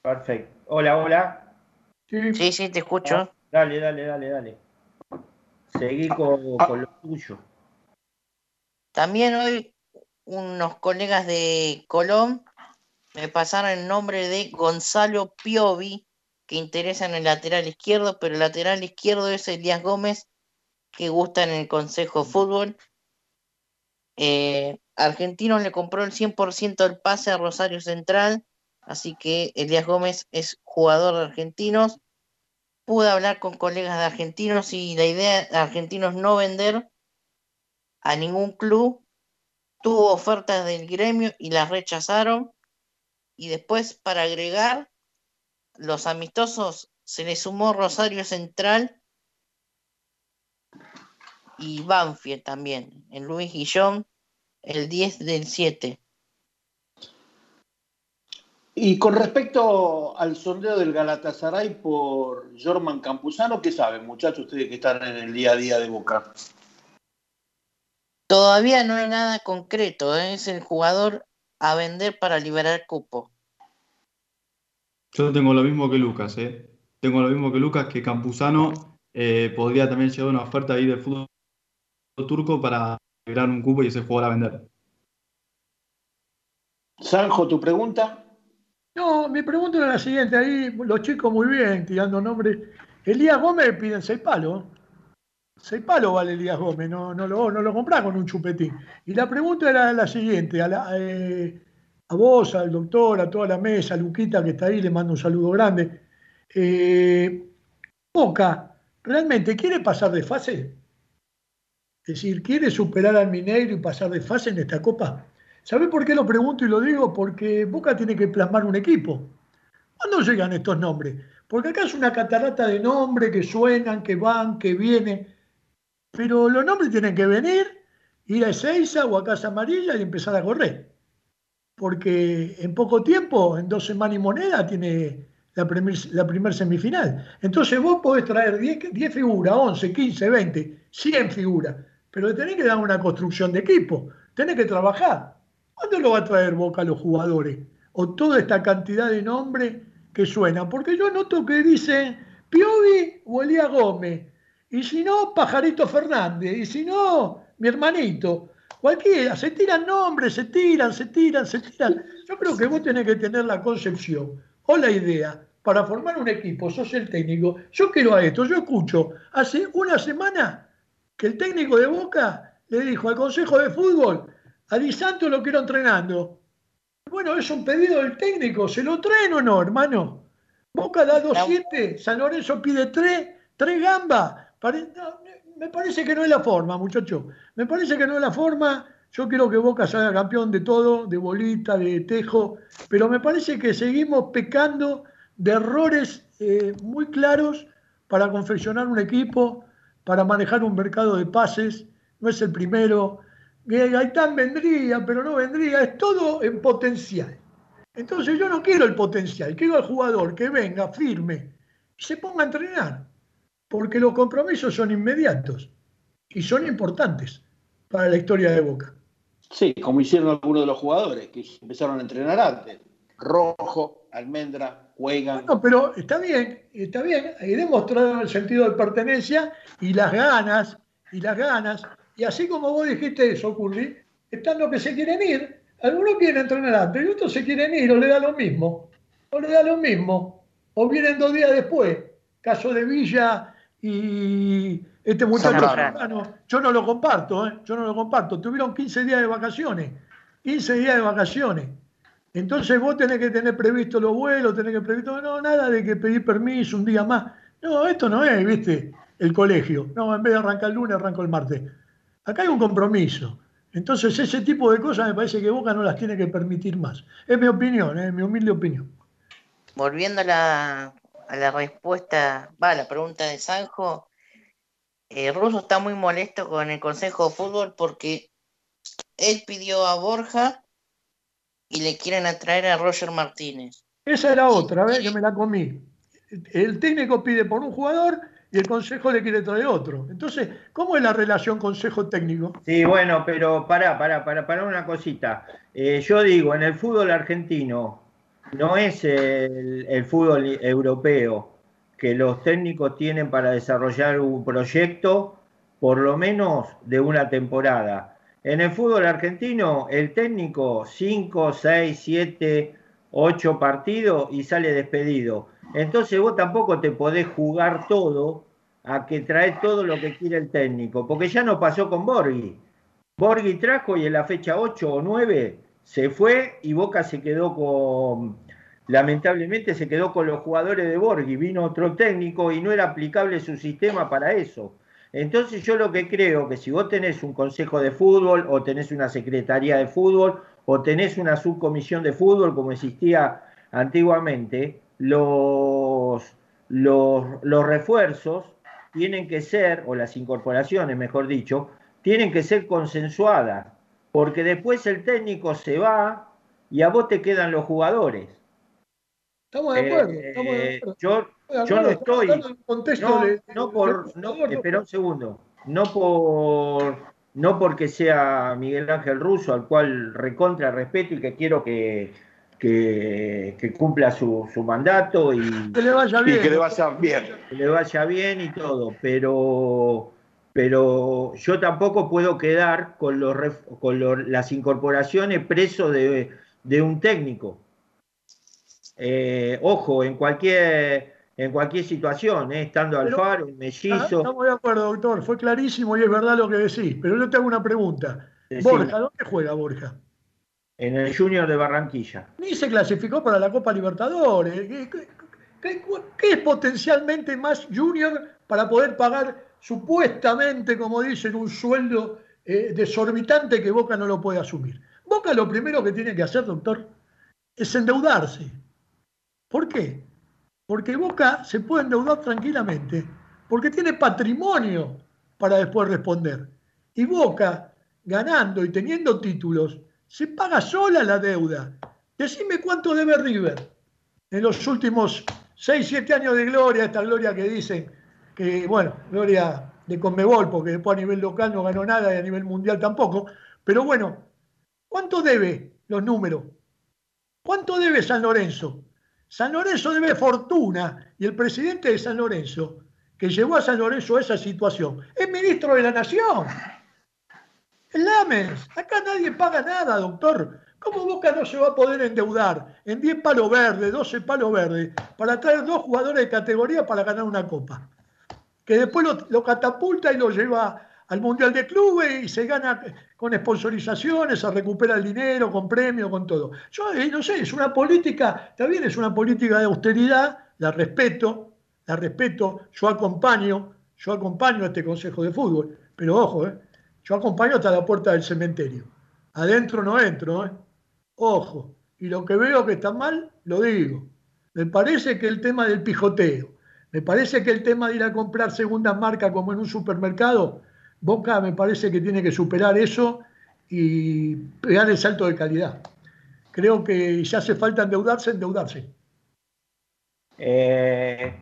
Perfecto. Hola, hola. Sí, sí, te escucho. Ah, dale, dale, dale, dale. Seguí con, con lo tuyo. También hoy unos colegas de Colón me pasaron el nombre de Gonzalo Piovi, que interesa en el lateral izquierdo, pero el lateral izquierdo es Elías Gómez, que gusta en el Consejo Fútbol. Eh, Argentinos le compró el 100% del pase a Rosario Central, así que Elías Gómez es jugador de Argentinos. Pude hablar con colegas de Argentinos y la idea de Argentinos no vender a ningún club. Tuvo ofertas del gremio y las rechazaron y después para agregar los amistosos se le sumó Rosario Central y Banfield también, en Luis Guillón, el 10 del 7. Y con respecto al sondeo del Galatasaray por Jorman Campuzano, ¿qué saben, muchachos, ustedes que están en el día a día de Boca? Todavía no hay nada concreto, ¿eh? es el jugador a vender para liberar cupo. Yo tengo lo mismo que Lucas, ¿eh? Tengo lo mismo que Lucas, que Campuzano eh, podría también llevar una oferta ahí del fútbol turco para liberar un cupo y ese jugador a vender. Sanjo, ¿tu pregunta? No, mi pregunta era la siguiente. Ahí los chicos muy bien, tirando nombres. Elías Gómez piden seis palos. Seis palos vale Elías Gómez, no, no, lo, no lo comprás con un chupetín. Y la pregunta era la siguiente. A la, eh, a vos, al doctor, a toda la mesa, a Luquita que está ahí, le mando un saludo grande. Eh, Boca, ¿realmente quiere pasar de fase? Es decir, ¿quiere superar al Mineiro y pasar de fase en esta copa? ¿Sabe por qué lo pregunto y lo digo? Porque Boca tiene que plasmar un equipo. ¿Cuándo llegan estos nombres? Porque acá es una catarata de nombres que suenan, que van, que vienen. Pero los nombres tienen que venir, ir a Ezeiza o a Casa Amarilla y empezar a correr porque en poco tiempo, en dos semanas y moneda, tiene la primera la primer semifinal. Entonces vos podés traer 10, 10 figuras, 11, 15, 20, 100 figuras, pero le tenés que dar una construcción de equipo, tenés que trabajar. ¿Cuándo lo va a traer Boca a los jugadores? O toda esta cantidad de nombres que suenan, porque yo noto que dicen Piovi o Elías Gómez, y si no, Pajarito Fernández, y si no, mi hermanito. Cualquiera, se tiran nombres, se tiran, se tiran, se tiran. Yo creo que vos tenés que tener la concepción o la idea para formar un equipo, sos el técnico. Yo quiero a esto, yo escucho, hace una semana que el técnico de Boca le dijo al Consejo de Fútbol, a Di Santo lo quiero entrenando. Bueno, es un pedido del técnico, ¿se lo traen o no, hermano? Boca da 2-7, San Lorenzo pide 3, 3 gambas. me parece que no es la forma, muchachos. Me parece que no es la forma. Yo quiero que Boca salga campeón de todo, de bolita, de tejo, pero me parece que seguimos pecando de errores eh, muy claros para confeccionar un equipo, para manejar un mercado de pases. No es el primero. Gaitán vendría, pero no vendría. Es todo en potencial. Entonces yo no quiero el potencial, quiero al jugador que venga firme se ponga a entrenar, porque los compromisos son inmediatos y son importantes para la historia de Boca. Sí, como hicieron algunos de los jugadores que empezaron a entrenar antes. Rojo, Almendra, juegan. No, pero está bien, está bien. Ahí demostraron el sentido de pertenencia y las ganas, y las ganas. Y así como vos dijiste eso, Curly, están los que se quieren ir algunos quieren entrenar antes y otros se quieren ir o le da lo mismo. O le da lo mismo. O vienen dos días después. Caso de Villa y este muchacho yo no lo comparto, ¿eh? yo no lo comparto. Tuvieron 15 días de vacaciones. 15 días de vacaciones. Entonces vos tenés que tener previsto los vuelos, tenés que previsto, no, nada de que pedir permiso un día más. No, esto no es, viste, el colegio. No, en vez de arrancar el lunes, arranco el martes. Acá hay un compromiso. Entonces ese tipo de cosas me parece que Boca no las tiene que permitir más. Es mi opinión, es mi humilde opinión. Volviendo a la, a la respuesta, va, a la pregunta de Sanjo, eh, Russo está muy molesto con el Consejo de Fútbol porque él pidió a Borja y le quieren atraer a Roger Martínez. Esa era otra, vez que me la comí. El técnico pide por un jugador y el consejo le quiere traer otro. Entonces, ¿cómo es la relación consejo técnico? Sí, bueno, pero para, para, para, para una cosita. Eh, yo digo, en el fútbol argentino no es el, el, fútbol europeo que los técnicos tienen para desarrollar un proyecto por lo menos de una temporada. En el fútbol argentino, el técnico 5, 6, 7, 8 partidos y sale despedido. Entonces vos tampoco te podés jugar todo a que trae todo lo que quiere el técnico, porque ya no pasó con Borghi. Borghi trajo y en la fecha 8 o 9 se fue y Boca se quedó con, lamentablemente se quedó con los jugadores de Borghi, vino otro técnico y no era aplicable su sistema para eso. Entonces yo lo que creo que si vos tenés un consejo de fútbol o tenés una secretaría de fútbol o tenés una subcomisión de fútbol como existía antiguamente, los, los, los refuerzos tienen que ser, o las incorporaciones, mejor dicho, tienen que ser consensuadas, porque después el técnico se va y a vos te quedan los jugadores. Estamos de acuerdo. estamos de acuerdo. Yo, yo no estoy. No, no por. No, espera un segundo. No por. No porque sea Miguel Ángel Russo, al cual recontra respeto y que quiero que, que, cumpla su, mandato y que le vaya bien. que le vaya bien. Que le vaya bien y todo, pero, pero yo tampoco puedo quedar con, los, con las incorporaciones preso de, un técnico. Eh, ojo, en cualquier, en cualquier situación, eh, estando Alfaro, Mellizo. Estamos de acuerdo, doctor, fue clarísimo y es verdad lo que decís, pero yo te hago una pregunta. Borja, ¿dónde juega Borja? en el Junior de Barranquilla. Ni se clasificó para la Copa Libertadores. ¿Qué, es potencialmente más Junior para poder pagar supuestamente, como dicen, un sueldo eh, desorbitante que Boca no lo puede asumir? Boca lo primero que tiene que hacer, doctor, es endeudarse. ¿Por qué? Porque Boca se puede endeudar tranquilamente, porque tiene patrimonio para después responder. Y Boca, ganando y teniendo títulos, se paga sola la deuda. Decime cuánto debe River en los últimos 6, 7 años de gloria, esta gloria que dicen, que bueno, gloria de Conmebol, porque después a nivel local no ganó nada y a nivel mundial tampoco. Pero bueno, ¿cuánto debe los números? ¿Cuánto debe San Lorenzo? San Lorenzo debe fortuna y el presidente de San Lorenzo, que llevó a San Lorenzo a esa situación, es ministro de la Nación. El Lames, acá nadie paga nada, doctor. ¿Cómo Boca no se va a poder endeudar en 10 palos verdes, 12 palos verdes, para traer dos jugadores de categoría para ganar una copa? Que después lo, catapulta y lo lleva al Mundial de Clubes y se gana con sponsorizaciones, se recupera el dinero, con premios, con todo. Yo eh, no sé, es una política, bien, es una política de austeridad, la respeto, la respeto, yo acompaño, yo acompaño a este Consejo de Fútbol, pero ojo, eh, yo acompaño hasta la puerta del cementerio. Adentro no entro, ¿eh? Ojo, y lo que veo que está mal, lo digo. Me parece que el tema del pijoteo, me parece que el tema de ir a comprar segundas marcas como en un supermercado, Boca me parece que tiene que superar eso y pegar el salto de calidad. Creo que ya hace falta endeudarse, endeudarse. Eh,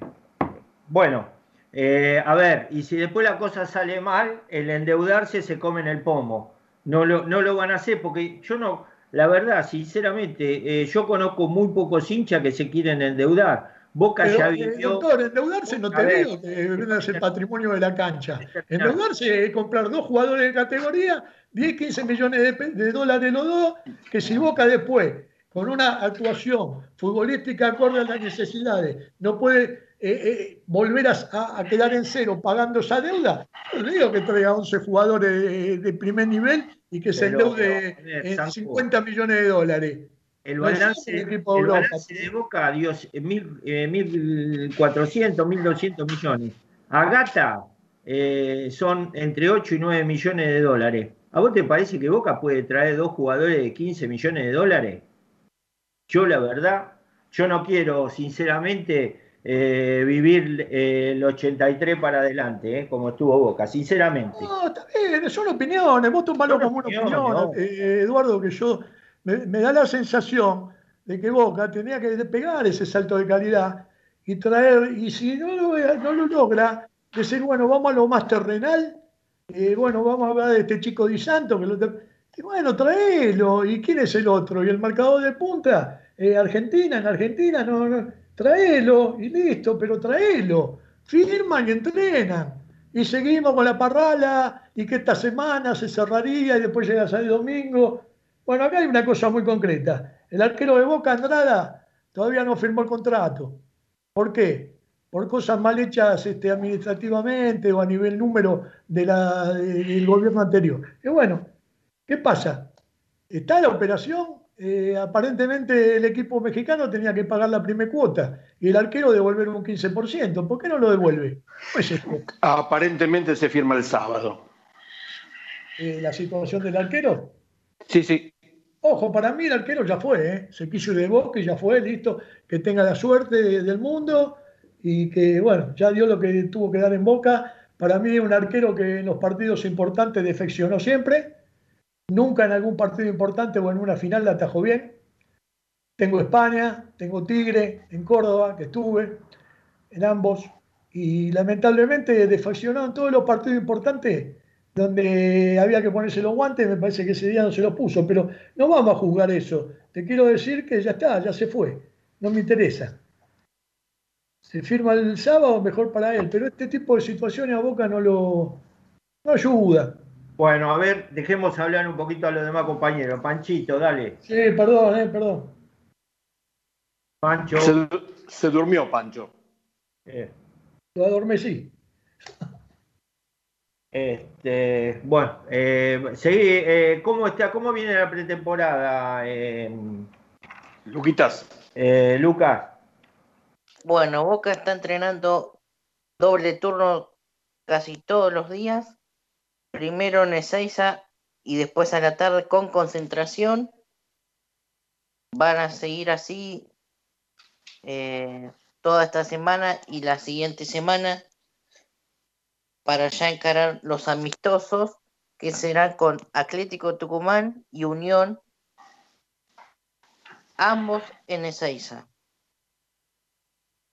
bueno, eh, a ver, y si después la cosa sale mal, el endeudarse se come en el pomo. No lo, no lo van a hacer porque yo no, la verdad, sinceramente, eh, yo conozco muy pocos hinchas que se quieren endeudar. Boca ya eh, vivió. Doctor, endeudarse no te digo que es el patrimonio de la cancha. Endeudarse es comprar dos jugadores de categoría, 10, 15 millones de, dólares los dos, que si Boca después, con una actuación futbolística acorde a las necesidades, no puede eh, volver a, quedar en cero pagando esa deuda, yo le digo que traiga 11 jugadores de primer nivel y que se endeude en 50 millones de dólares. El balance, el balance de Boca dio 1.400, 1.200 millones. A Gata eh, son entre 8 y 9 millones de dólares. ¿A vos te parece que Boca puede traer dos jugadores de 15 millones de dólares? Yo la verdad, yo no quiero sinceramente eh, vivir eh, el 83 para adelante, eh, como estuvo Boca, sinceramente. No, está bien, son opiniones, vos tomalo como una opinión, Eduardo, que yo me, da la sensación de que Boca tenía que pegar ese salto de calidad y traer, y si no lo, no lo logra, decir, bueno, vamos a lo más terrenal, bueno, vamos a hablar de este chico Di Santo, que lo bueno, traelo, ¿y quién es el otro? ¿Y el marcador de punta? Argentina, en Argentina no, no Traelo y listo, pero traelo. Firman y entrenan. Y seguimos con la parrala y que esta semana se cerraría y después llega el domingo. Bueno, acá hay una cosa muy concreta. El arquero de Boca, Andrada, todavía no firmó el contrato. ¿Por qué? Por cosas mal hechas este, administrativamente o a nivel número de la, del gobierno anterior. Y bueno, ¿qué pasa? Está la operación eh, aparentemente el equipo mexicano tenía que pagar la primera cuota y el arquero devolver un 15%. ¿Por qué no lo devuelve? Pues Aparentemente se firma el sábado. Eh, ¿La situación del arquero? Sí, sí. Ojo, para mí el arquero ya fue, ¿eh? se quiso ir de Boca y ya fue, listo, que tenga la suerte del mundo y que, bueno, ya dio lo que tuvo que dar en Boca. Para mí es un arquero que en los partidos importantes defeccionó siempre, Nunca en algún partido importante o en una final la atajó bien. Tengo España, tengo Tigre en Córdoba, que estuve en ambos, y lamentablemente defaccionó en todos los partidos importantes donde había que ponerse los guantes, me parece que ese día no se los puso, pero no vamos a juzgar eso. Te quiero decir que ya está, ya se fue, no me interesa. Se firma el sábado, mejor para él, pero este tipo de situaciones a Boca no lo no ayuda. Bueno, a ver, dejemos hablar un poquito a los demás compañeros. Panchito, dale. Sí, perdón, eh, perdón. Pancho. Se, durmió, Pancho. Eh. Lo adormecí. Este, bueno, eh, seguí, eh, ¿cómo está? ¿Cómo viene la pretemporada? Eh, Luquitas. Eh, Lucas. Bueno, Boca está entrenando doble turno casi todos los días primero en Ezeiza y después a la tarde con concentración. Van a seguir así eh, toda esta semana y la siguiente semana para ya encarar los amistosos que serán con Atlético Tucumán y Unión, ambos en Ezeiza.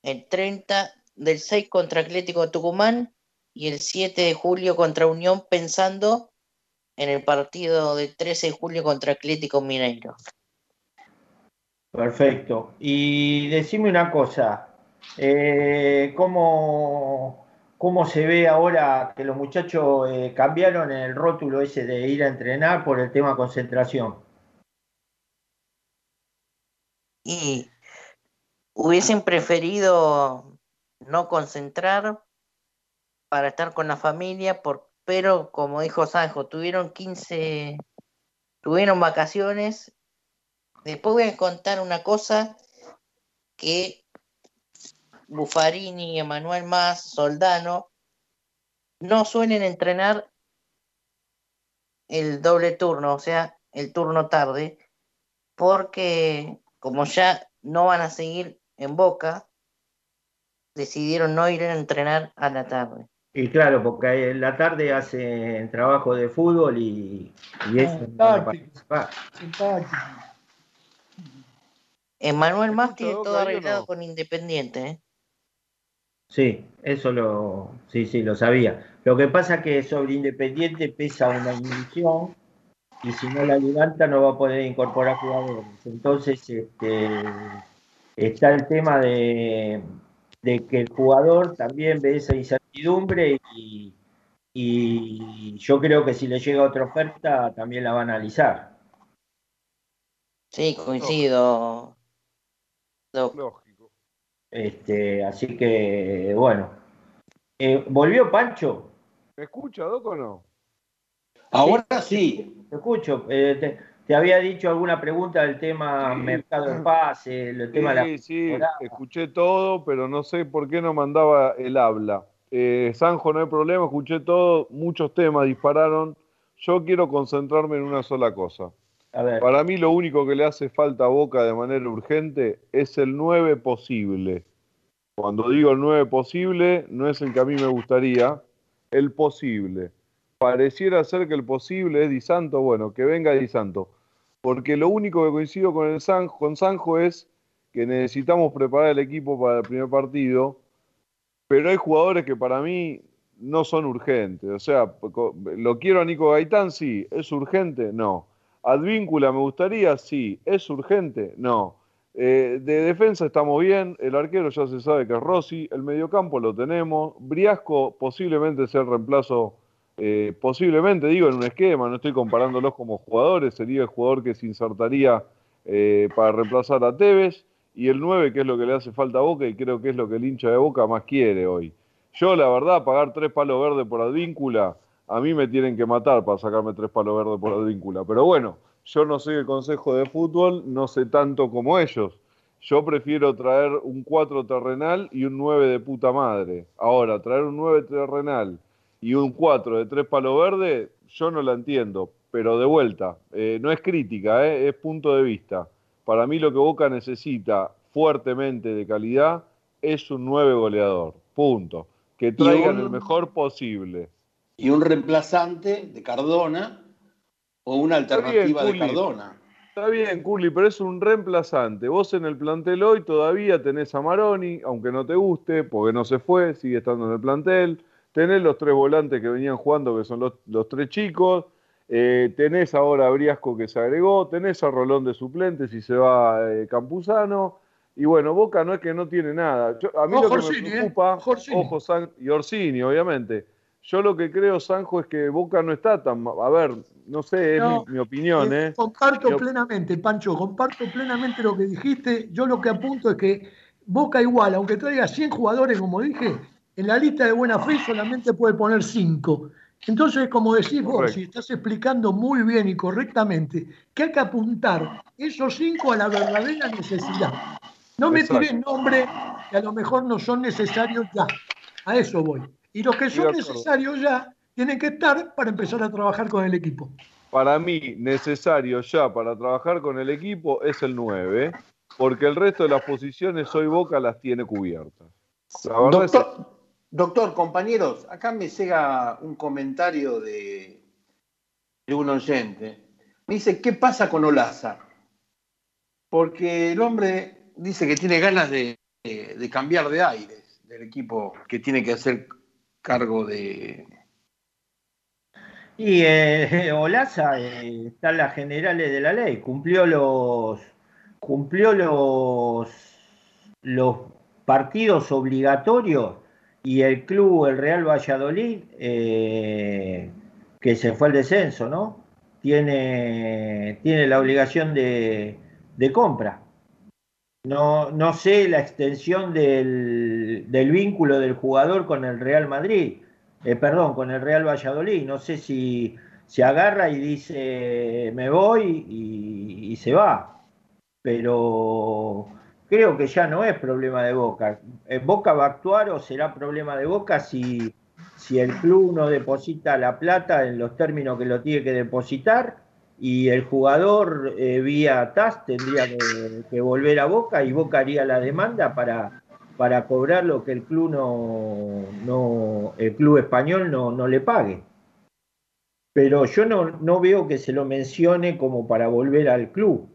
El 30 del 6 contra Atlético Tucumán y el 7 de julio contra Unión pensando en el partido del 13 de julio contra Atlético Mineiro. Perfecto. Y decime una cosa, eh, ¿cómo, ¿cómo, se ve ahora que los muchachos eh, cambiaron el rótulo ese de ir a entrenar por el tema concentración? Y hubiesen preferido no concentrar para estar con la familia, por, pero como dijo Sanjo, tuvieron 15, tuvieron vacaciones. Después voy a contar una cosa que Buffarini, Emanuel Más, Soldano, no suelen entrenar el doble turno, o sea, el turno tarde, porque como ya no van a seguir en Boca, decidieron no ir a entrenar a la tarde. Y claro, porque en la tarde hacen trabajo de fútbol y, y eso. Emanuel más tiene todo arreglado con Independiente, ¿eh? Sí, eso lo, sí, sí, lo sabía. Lo que pasa es que sobre Independiente pesa una inhibición y si no la levanta no va a poder incorporar jugadores. Entonces, este, está el tema de, de que el jugador también ve esa incertidumbre y, yo creo que si le llega otra oferta también la va a analizar. Sí, coincido. Lógico. Este, así que, bueno. Eh, ¿Volvió Pancho? ¿Me escucha, Doc, o no? Ahora sí. Te escucho. Eh, te había dicho alguna pregunta del tema mercado de pase, el tema sí, de la. Sí, escuché todo, pero no sé por qué no mandaba el habla. Eh, Sanjo, no hay problema, escuché todo, muchos temas dispararon. Yo quiero concentrarme en una sola cosa. Para mí lo único que le hace falta a Boca de manera urgente es el 9 posible. Cuando digo el 9 posible, no es el que a mí me gustaría, el posible. Pareciera ser que el posible es Di Santo, bueno, que venga Di Santo porque lo único que coincido con, Sanjo, con Sanjo es que necesitamos preparar el equipo para el primer partido, pero hay jugadores que para mí no son urgentes. O sea, ¿lo quiero a Nico Gaitán? Sí. ¿Es urgente? No. ¿Advíncula me gustaría? Sí. ¿Es urgente? No. Eh, de defensa estamos bien, el arquero ya se sabe que es Rossi, el mediocampo lo tenemos, Briasco posiblemente sea el reemplazo eh, posiblemente, digo, en un esquema, no estoy comparándolos como jugadores, sería el jugador que se insertaría eh, para reemplazar a Tevez, y el 9, que es lo que le hace falta a Boca, y creo que es lo que el hincha de Boca más quiere hoy. Yo, la verdad, pagar tres palos verdes por Advíncula, a mí me tienen que matar para sacarme tres palos verdes por Advíncula. Pero bueno, yo no soy el consejo de fútbol, no sé tanto como ellos. Yo prefiero traer un 4 terrenal y un 9 de puta madre. Ahora, traer un 9 terrenal y un 4 de tres palos verdes, yo no la entiendo, pero de vuelta, eh, no es crítica, eh, es punto de vista. Para mí lo que Boca necesita fuertemente de calidad es un 9 goleador, punto. Que traigan el mejor posible. Y un reemplazante de Cardona o una alternativa de Cardona. Está bien, Curly, pero es un reemplazante. Vos en el plantel hoy todavía tenés a Maroni, aunque no te guste, porque no se fue, sigue estando en el plantel tenés los tres volantes que venían jugando, que son los, tres chicos, eh, tenés ahora a Briasco que se agregó, tenés a Rolón de suplentes y se va eh, Campuzano. Y bueno, Boca no es que no tiene nada. a mí lo que me ¿eh? preocupa, ojo, y Orsini, obviamente. Yo lo que creo, Sanjo, es que Boca no está tan. A ver, no sé, es mi, opinión. ¿eh? Comparto plenamente, Pancho, comparto plenamente lo que dijiste. Yo lo que apunto es que Boca igual, aunque traiga 100 jugadores, como dije, en la lista de buena fe solamente puede poner cinco. Entonces, como decís vos, si estás explicando muy bien y correctamente que hay que apuntar esos cinco a la verdadera necesidad. No me tiré nombre que a lo mejor no son necesarios ya. A eso voy. Y los que son necesarios ya tienen que estar para empezar a trabajar con el equipo. Para mí, necesario ya para trabajar con el equipo es el 9, porque el resto de las posiciones hoy Boca las tiene cubiertas. Doctor, Doctor, compañeros, acá me llega un comentario de, un oyente. Me dice, ¿qué pasa con Olaza? Porque el hombre dice que tiene ganas de, cambiar de aires del equipo que tiene que hacer cargo de... Y eh, Olaza eh, está en las generales de la ley, cumplió los cumplió los los partidos obligatorios y el club, el Real Valladolid, eh, que se fue al descenso, ¿no? Tiene, tiene la obligación de, de compra. No, no, sé la extensión del, del, vínculo del jugador con el Real Madrid, eh, perdón, con el Real Valladolid. No sé si se agarra y dice me voy y, se va. Pero creo que ya no es problema de Boca. Eh, Boca va a actuar o será problema de Boca si, si el club no deposita la plata en los términos que lo tiene que depositar y el jugador eh, vía TAS tendría que, volver a Boca y Boca haría la demanda para, para cobrar lo que el club no, el club español no, le pague. Pero yo no, no veo que se lo mencione como para volver al club.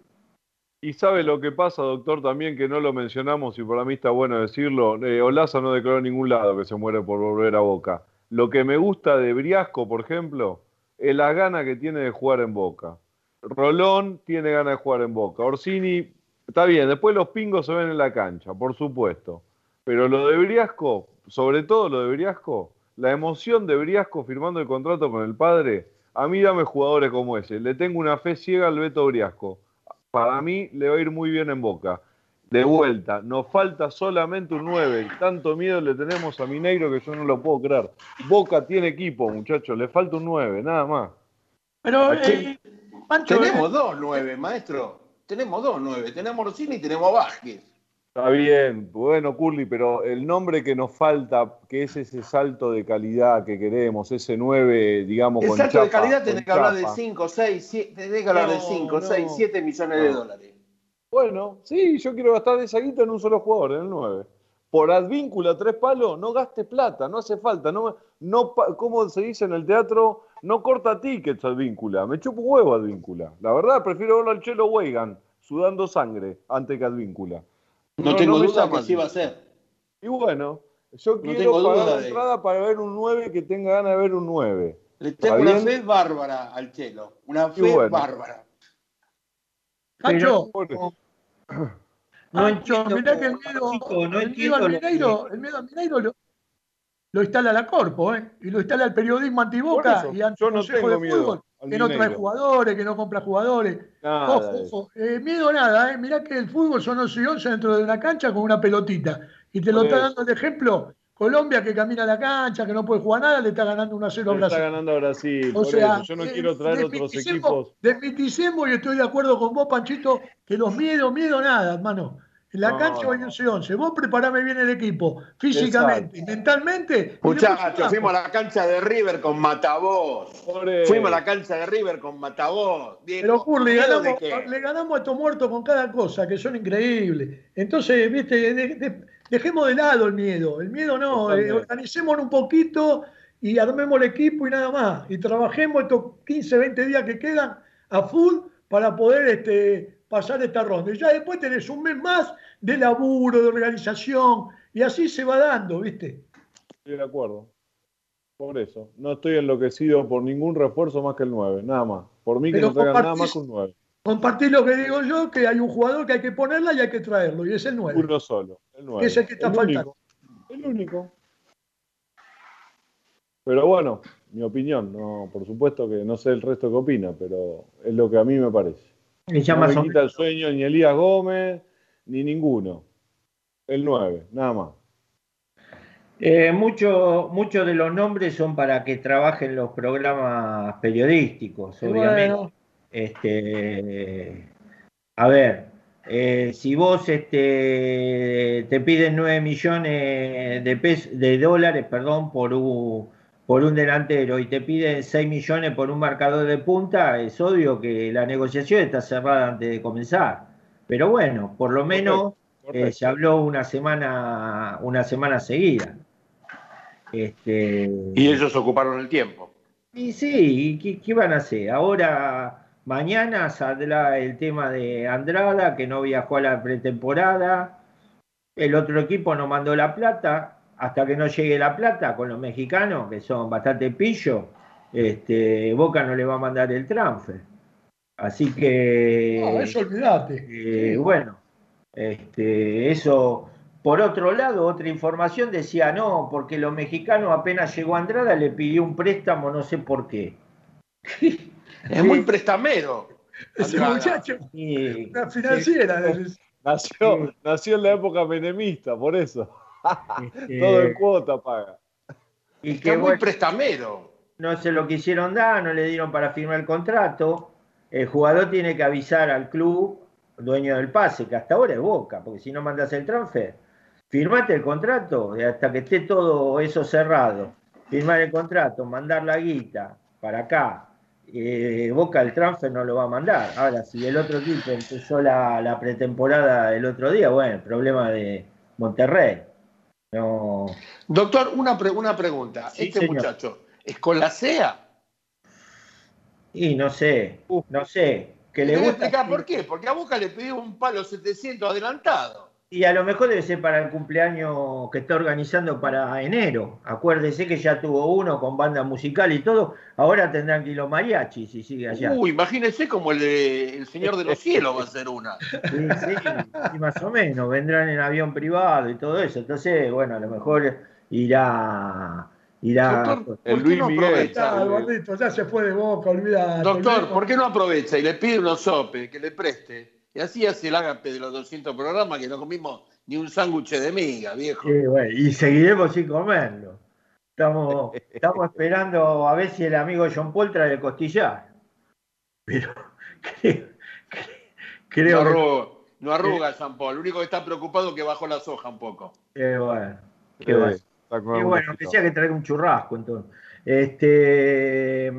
Y sabe lo que pasa, doctor, también que no lo mencionamos y para mí está bueno decirlo. Eh, Olaza no declaró en ningún lado que se muere por volver a Boca. Lo que me gusta de Briasco, por ejemplo, es la gana que tiene de jugar en Boca. Rolón tiene ganas de jugar en Boca. Orsini, está bien, después los pingos se ven en la cancha, por supuesto. Pero lo de Briasco, sobre todo lo de Briasco, la emoción de Briasco firmando el contrato con el padre, a mí dame jugadores como ese. Le tengo una fe ciega al Beto Briasco para mí le va a ir muy bien en Boca. De vuelta, nos falta solamente un 9. Tanto miedo le tenemos a Mineiro que yo no lo puedo creer. Boca tiene equipo, muchachos, le falta un 9, nada más. Pero, eh, Pancho, tenemos eh, dos 9, maestro. Tenemos dos 9. Tenemos Rossini y tenemos Vázquez. Está bien, bueno, Curly, pero el nombre que nos falta, que es ese salto de calidad que queremos, ese 9, digamos, el con salto chapa, de calidad tenés con que hablar de chapa. 5, 6, 7, tenés que hablar de No, 5, no. 6, 7 millones de No. dólares. Bueno, sí, yo quiero gastar esa guita en un solo jugador, en el 9. Por advíncula, tres palos, no gastes plata, no hace falta. No, no, pa- como se dice en el teatro, no corta tickets advíncula. Me chupo un huevo advíncula. La verdad, prefiero verlo al Chelo Weigan sudando sangre antes que advíncula. No, tengo me duda que sí va a ser. Y bueno, yo No quiero tengo pagar duda la de- entrada para ver un 9 que tenga ganas de ver un 9. Le tengo ¿Está una bien? fe bárbara al Chelo. Una fe bueno. bárbara. No Pancho, entiendo, mirá que el miedo, chico, no el miedo al Mineiro, el miedo al Mineiro lo, lo instala la Corpo, ¿eh? Y lo instala el periodismo antiboca y ante yo no tengo de miedo Fútbol, que no trae jugadores, que no compra jugadores. nada Ojo, ojo. Eh, miedo nada, ¿eh? Mirá que el fútbol son 11 y 11 dentro de una cancha con una pelotita. Y te lo está eso. dando de ejemplo. Colombia que camina a la cancha, que no puede jugar nada, le está ganando 1 a 0 a Le está Brasil. ganando a Brasil, O sea, eso. Yo no eh, quiero traer otros equipos. Desmiticemos y estoy de acuerdo con vos, Panchito, que los miedos, miedo nada, hermano. En la No, cancha hay 11 11. Vos preparame bien el equipo, físicamente, Exacto. mentalmente. Muchachos, fuimos a la cancha de River con Matavoz. Por eso. Fuimos a la cancha de River con Matavoz. viejo. Pero Curly, ¿Miedo ganamos, de qué? le ganamos a estos muertos con cada cosa, que son increíbles. Entonces, viste, de- de- dejemos de lado el miedo. El miedo no, eh, organicémonos un poquito y armemos el equipo y nada más. Y trabajemos estos 15, 20 días que quedan a full para poder este, pasar esta ronda. Y ya después tenés un mes más de laburo, de organización, y así se va dando, ¿viste? Estoy de acuerdo. Por eso. No estoy enloquecido por ningún refuerzo más que el 9. Nada más. Por mí que no traigan nada más que un 9. Compartir lo que digo yo, que hay un jugador que hay que ponerla y hay que traerlo, y es el 9. Uno solo. El 9. Que es el que está faltando. único. El único. Pero bueno, mi opinión. No, por supuesto que no sé el resto que opina, pero es lo que a mí me parece. Y ya No más quita el sueño ni Elías Gómez, ni ninguno. El 9, nada más. Eh, Muchos muchos de los nombres son para que trabajen los programas periodísticos, obviamente. bueno. Este, a ver, eh, si vos este, te piden 9 millones de, pes- de dólares perdón, por, un, por un delantero y te piden 6 millones por un marcador de punta, es obvio que la negociación está cerrada antes de comenzar. Pero bueno, por lo menos eh, se habló una semana, una semana seguida. Este, Y ellos ocuparon el tiempo. y sí, ¿y qué, qué van a hacer? Ahora, mañana saldrá el tema de Andrada, que no viajó a la pretemporada. El otro equipo no mandó la plata. Hasta que no llegue la plata con los mexicanos, que son bastante pillos, este, Boca no le va a mandar el transfer. Así que. No, eso olvídate. Eh, bueno, este, eso. Por otro lado, otra información decía no, porque los mexicanos apenas llegó Andrada le pidió un préstamo, no sé por qué. Es muy prestamero. Ese Andrada. muchacho, una financiera. Nació, nació en la época menemista, por eso. Este, Todo en cuota paga. y Que muy bueno, prestamero. no se lo quisieron dar, no le dieron para firmar el contrato. El jugador tiene que avisar al club, dueño del pase, que hasta ahora es Boca, porque si no mandas el transfer, firmate el contrato hasta que esté todo eso cerrado. Firmar el contrato, mandar la guita para acá. eh, Boca el transfer no lo va a mandar. Ahora, si el otro equipo empezó la, la pretemporada el otro día, bueno, el problema de Monterrey. No, Doctor, una, pre- una pregunta. Sí, este señor. muchacho, ¿escolacea? y no sé, Uh. no sé, que le ¿Le voy a gusta. explicar por qué? Porque a Boca le pidió un palo 700 adelantado. Y a lo mejor debe ser para el cumpleaños que está organizando para enero. Acuérdese que ya tuvo uno con banda musical y todo. Ahora tendrán que ir los mariachis si sigue allá. Uy, imagínese como el de El Señor de los Cielos va a ser una. Sí, sí, sí, más o menos. Vendrán en avión privado y todo eso. Entonces, bueno, a lo mejor irá. irá Doctor, El ¿por qué Luis no Miguel. aprovecha? Ya, se fue de boca. Doctor. ¿por qué no aprovecha y le pide unos sopes que le preste? Y así hace el ágape de los 200 programas que no comimos ni un sándwich de miga, viejo. Sí, bueno, y seguiremos sin comerlo. Estamos, estamos esperando a ver si el amigo John Paul trae el costillar. Pero creo, creo no, que- arruga, no arruga, Jean Paul. Lo único que está preocupado es que bajó la soja un poco. bueno. Eh, bueno. con Y algún bueno, que sea que traiga un churrasco entonces. Este,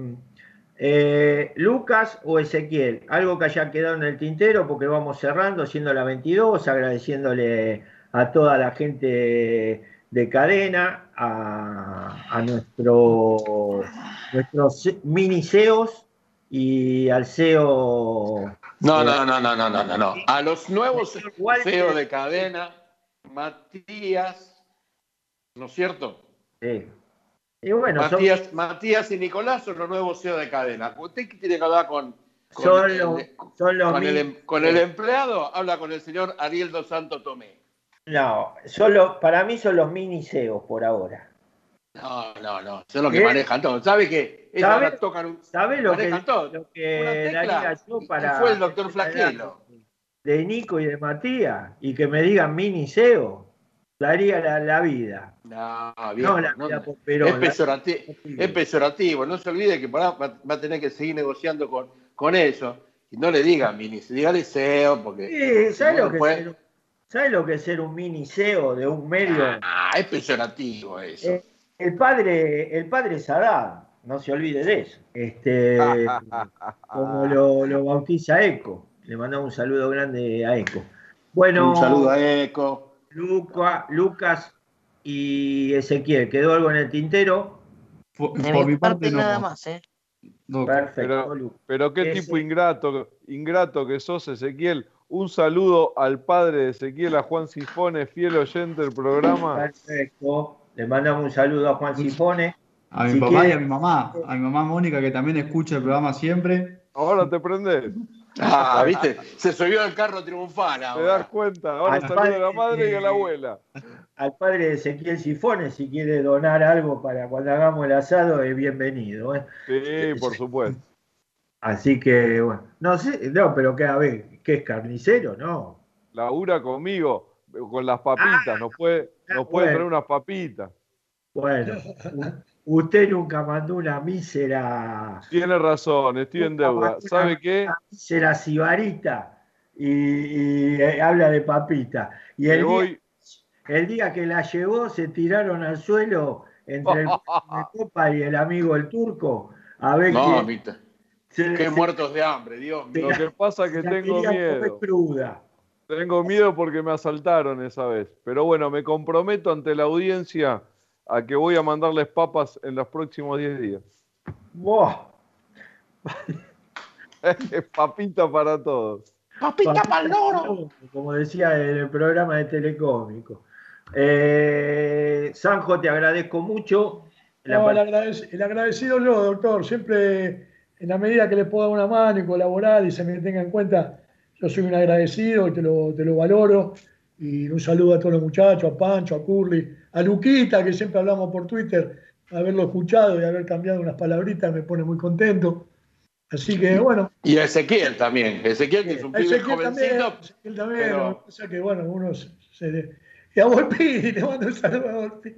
eh, Lucas o Ezequiel, algo que haya quedado en el tintero porque vamos cerrando, siendo la 22, agradeciéndole a toda la gente de cadena, a, a nuestro, nuestros mini CEOs y al CEO. No, no, no, no, no, no, no, no. A los nuevos Walter. CEO de cadena, Matías, ¿no es cierto? Sí. Y bueno, son- Matías, y Nicolás son los nuevos CEO de cadena. Usted que tiene que hablar con, con son, el- los, son los con el, em- con el empleado, habla con el señor Ariel dos Santos Tomé. No, son los- para mí son los mini CEOs por ahora. No, no, no, son los que ¿Qué? manejan todo. ¿Sabe que ellos ¿Sabe? tocan un, ¿Sabes lo que, todo? lo Una que tecla, daría yo y para. fue el doctor Flaquelo. De Nico y de Matías y que me digan mini SEO, daría la, la vida. No, viejo, no la es, la- es peyorativo. No se olvide que va, va a tener que seguir negociando con, con ellos. Y no le diga mini, dígale SEO, porque. Sí, ¿sabes Bueno, lo, que es ser, ¿sabes lo que es ser un mini SEO de un medio? Ah, es peyorativo eso. Eh, el padre, el padre Saddam, no se olvide de eso. Este, como lo, lo bautiza Eco. Le mandamos un saludo grande a Eco. Bueno, Un saludo a Eco. Luca, Lucas y Ezequiel, ¿quedó algo en el tintero? Por, De por mi parte parte, no. nada más, ¿eh? No, Perfecto, Pero- Lu. Pero qué Ese- tipo ingrato, ingrato que sos, Ezequiel. Un saludo al padre de Ezequiel, a Juan Sifone, fiel oyente del programa. Perfecto. Le mandamos un saludo a Juan Sifone. A mi Si papá quiere- y a mi mamá. A mi mamá Mónica, que también escucha el programa siempre. Ahora te prendés, Ah, viste, se subió al carro triunfal te das ahora. cuenta. Ahora Al saludo a la padre- madre y a la abuela. Al padre de Ezequiel Sifone, si quiere donar algo para cuando hagamos el asado, es bienvenido. ¿eh? Sí, por supuesto. Así que, bueno, no sé, no, pero que a ver, ¿qué es carnicero? No. Labura conmigo, con las papitas. Nos puede, nos puede bueno. traer unas papitas. Bueno, usted nunca mandó una mísera, Tiene razón, estoy en deuda. ¿Sabe qué? una mísera sibarita y, y, eh, habla de papita. Y Me el día, voy, el día que la llevó se tiraron al suelo entre el de copa y el amigo el turco a ver No, se- Qué se- muertos de hambre, Dios mío. lo que pasa es que tengo miedo. cruda. Tengo miedo porque me asaltaron esa vez. Pero bueno, me comprometo ante la audiencia a que voy a mandarles papas en los próximos 10 días. Buah, Papita para todos. Papita para el loro. Como decía en el programa de Telecómico. Eh, Sanjo, te agradezco mucho. La No, el, agradec- el agradecido yo, doctor. Siempre, en la medida que le puedo dar una mano y colaborar y se me tenga en cuenta, yo soy un agradecido y te lo, te lo valoro. Y un saludo a todos los muchachos, a Pancho, a Curly, a Luquita, que siempre hablamos por Twitter. Haberlo escuchado y haber cambiado unas palabritas me pone muy contento. Así que, bueno, Y a Ezequiel también. Ezequiel, que es un a pibe Ezequiel también, jovencito. Ezequiel también, pero- lo que bueno, uno se... se- y a Volpini, le mando un saludo a Volpini.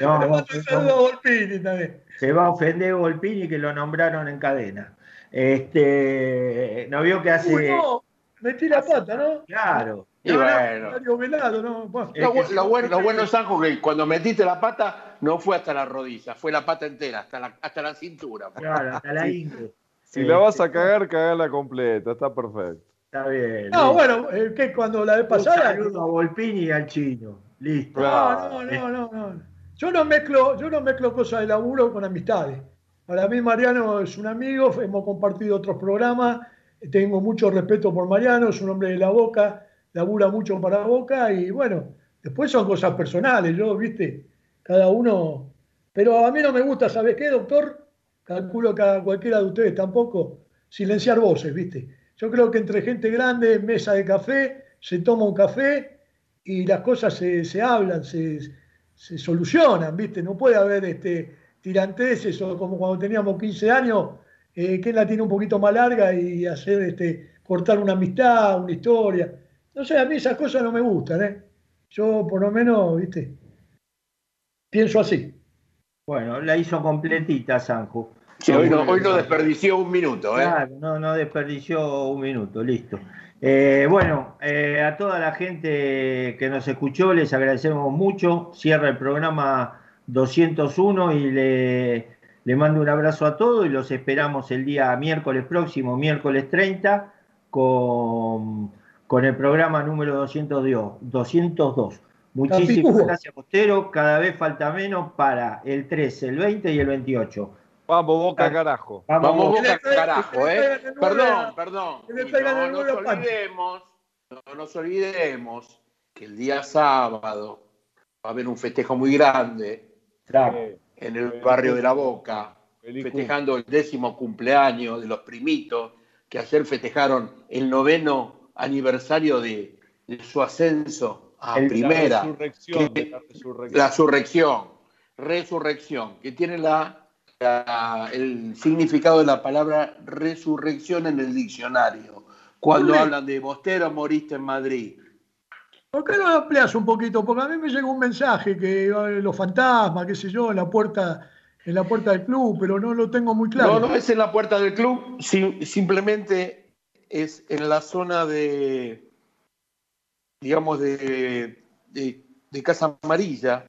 No, Le mando un saludo a Volpini también. se va a ofender Volpini que lo nombraron en cadena. Este, no vio que hace. Uy, no, metí la pata, ¿no? Claro. Y No, no, bueno. Velado, ¿no? Bueno, Es Lo, que lo bueno, lo bueno, Sanjo, que cuando metiste la pata, no fue hasta la rodilla, fue la pata entera, hasta la, hasta la cintura. Claro, hasta la ingle. Si la vas a cagar, cagala completa, está perfecto. Está bien. No, listo. bueno, eh, que cuando la vez Un pasada. saludo a Volpini y al chino. Listo. No, no, no, no, no. Yo no mezclo, yo no mezclo cosas de laburo con amistades. Para mí Mariano es un amigo, hemos compartido otros programas, tengo mucho respeto por Mariano, es un hombre de la boca, labura mucho para boca y bueno, después son cosas personales, yo, viste, cada uno. Pero a mí no me gusta, ¿sabes qué, doctor? Calculo que a cualquiera de ustedes tampoco, silenciar voces, viste. Yo creo que entre gente grande, mesa de café, se toma un café y las cosas se, se hablan, se, se solucionan, ¿viste? No puede haber este, tiranteses o como cuando teníamos 15 años, eh, que la tiene un poquito más larga y hacer este, cortar una amistad, una historia. No sé, a mí esas cosas no me gustan, ¿eh? Yo por lo menos, ¿viste? Pienso así. Bueno, la hizo completita, Sanjo. Sí, hoy, no, hoy no desperdició un minuto, ¿eh? Claro, no, no desperdició un minuto, listo. Eh, bueno, eh, a toda la gente que nos escuchó les agradecemos mucho. Cierra el programa 201 y le, le mando un abrazo a todos y los esperamos el día miércoles próximo, miércoles 30, con, con el programa número 202. 202. Muchísimas gracias, Costero. Cada vez falta menos para el 13, el 20 y el 28. Vamos, boca carajo. Vamos, Boca. boca carajo, ¿eh? nueve Perdón, perdón. no nos olvidemos, no nos olvidemos que el día sábado va a haber un festejo muy grande en el barrio de La Boca, festejando el décimo cumpleaños de los primitos, que ayer festejaron el noveno aniversario de, de su ascenso a El- primera. La resurrección, Que- la resurrección. La surrección, resurrección, que tiene la, la- el significado de la palabra resurrección en el diccionario. Cuando Ole. hablan de Bostero moriste en Madrid. ¿Por qué no lo amplias un poquito? Porque a mí me llegó un mensaje que eh, los fantasmas, qué sé yo, en la puerta, en la puerta del club, pero no lo tengo muy claro. No, no es en la puerta del club, sim- simplemente es en la zona de, digamos, de, de- de Casa Amarilla.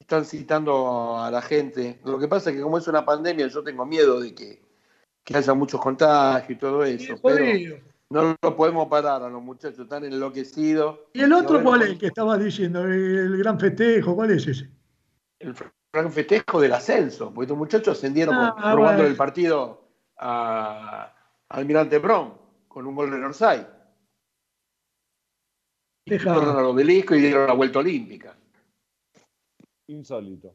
Están citando a la gente. Lo que pasa es que como es una pandemia, yo tengo miedo de que, que haya muchos contagios y todo Sí, eso. Pero no lo podemos parar a los muchachos, están enloquecidos. ¿Y el otro cuál es que estabas diciendo? El gran festejo, ¿cuál es ese? el gran festejo del ascenso, porque estos muchachos ascendieron Ah, robando bueno. el partido a Almirante Brown con un gol de Orsay. Deja. Fueron al obelisco y dieron la vuelta olímpica. Insólito.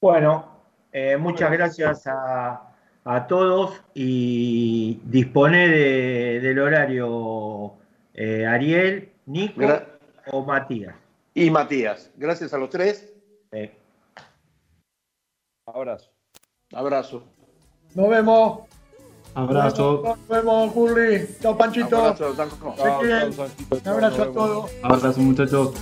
Bueno, eh, muchas gracias a, a todos y dispone de- del horario eh, Ariel, Nico Gra- o Matías. Y Matías, gracias a los tres. Eh, Abrazo. Abrazo. Nos vemos. Abrazo. Nos vemos, Curly. Chao, Panchito. Abrazo. Chao. Un abrazo a todos. Abrazo muchachos.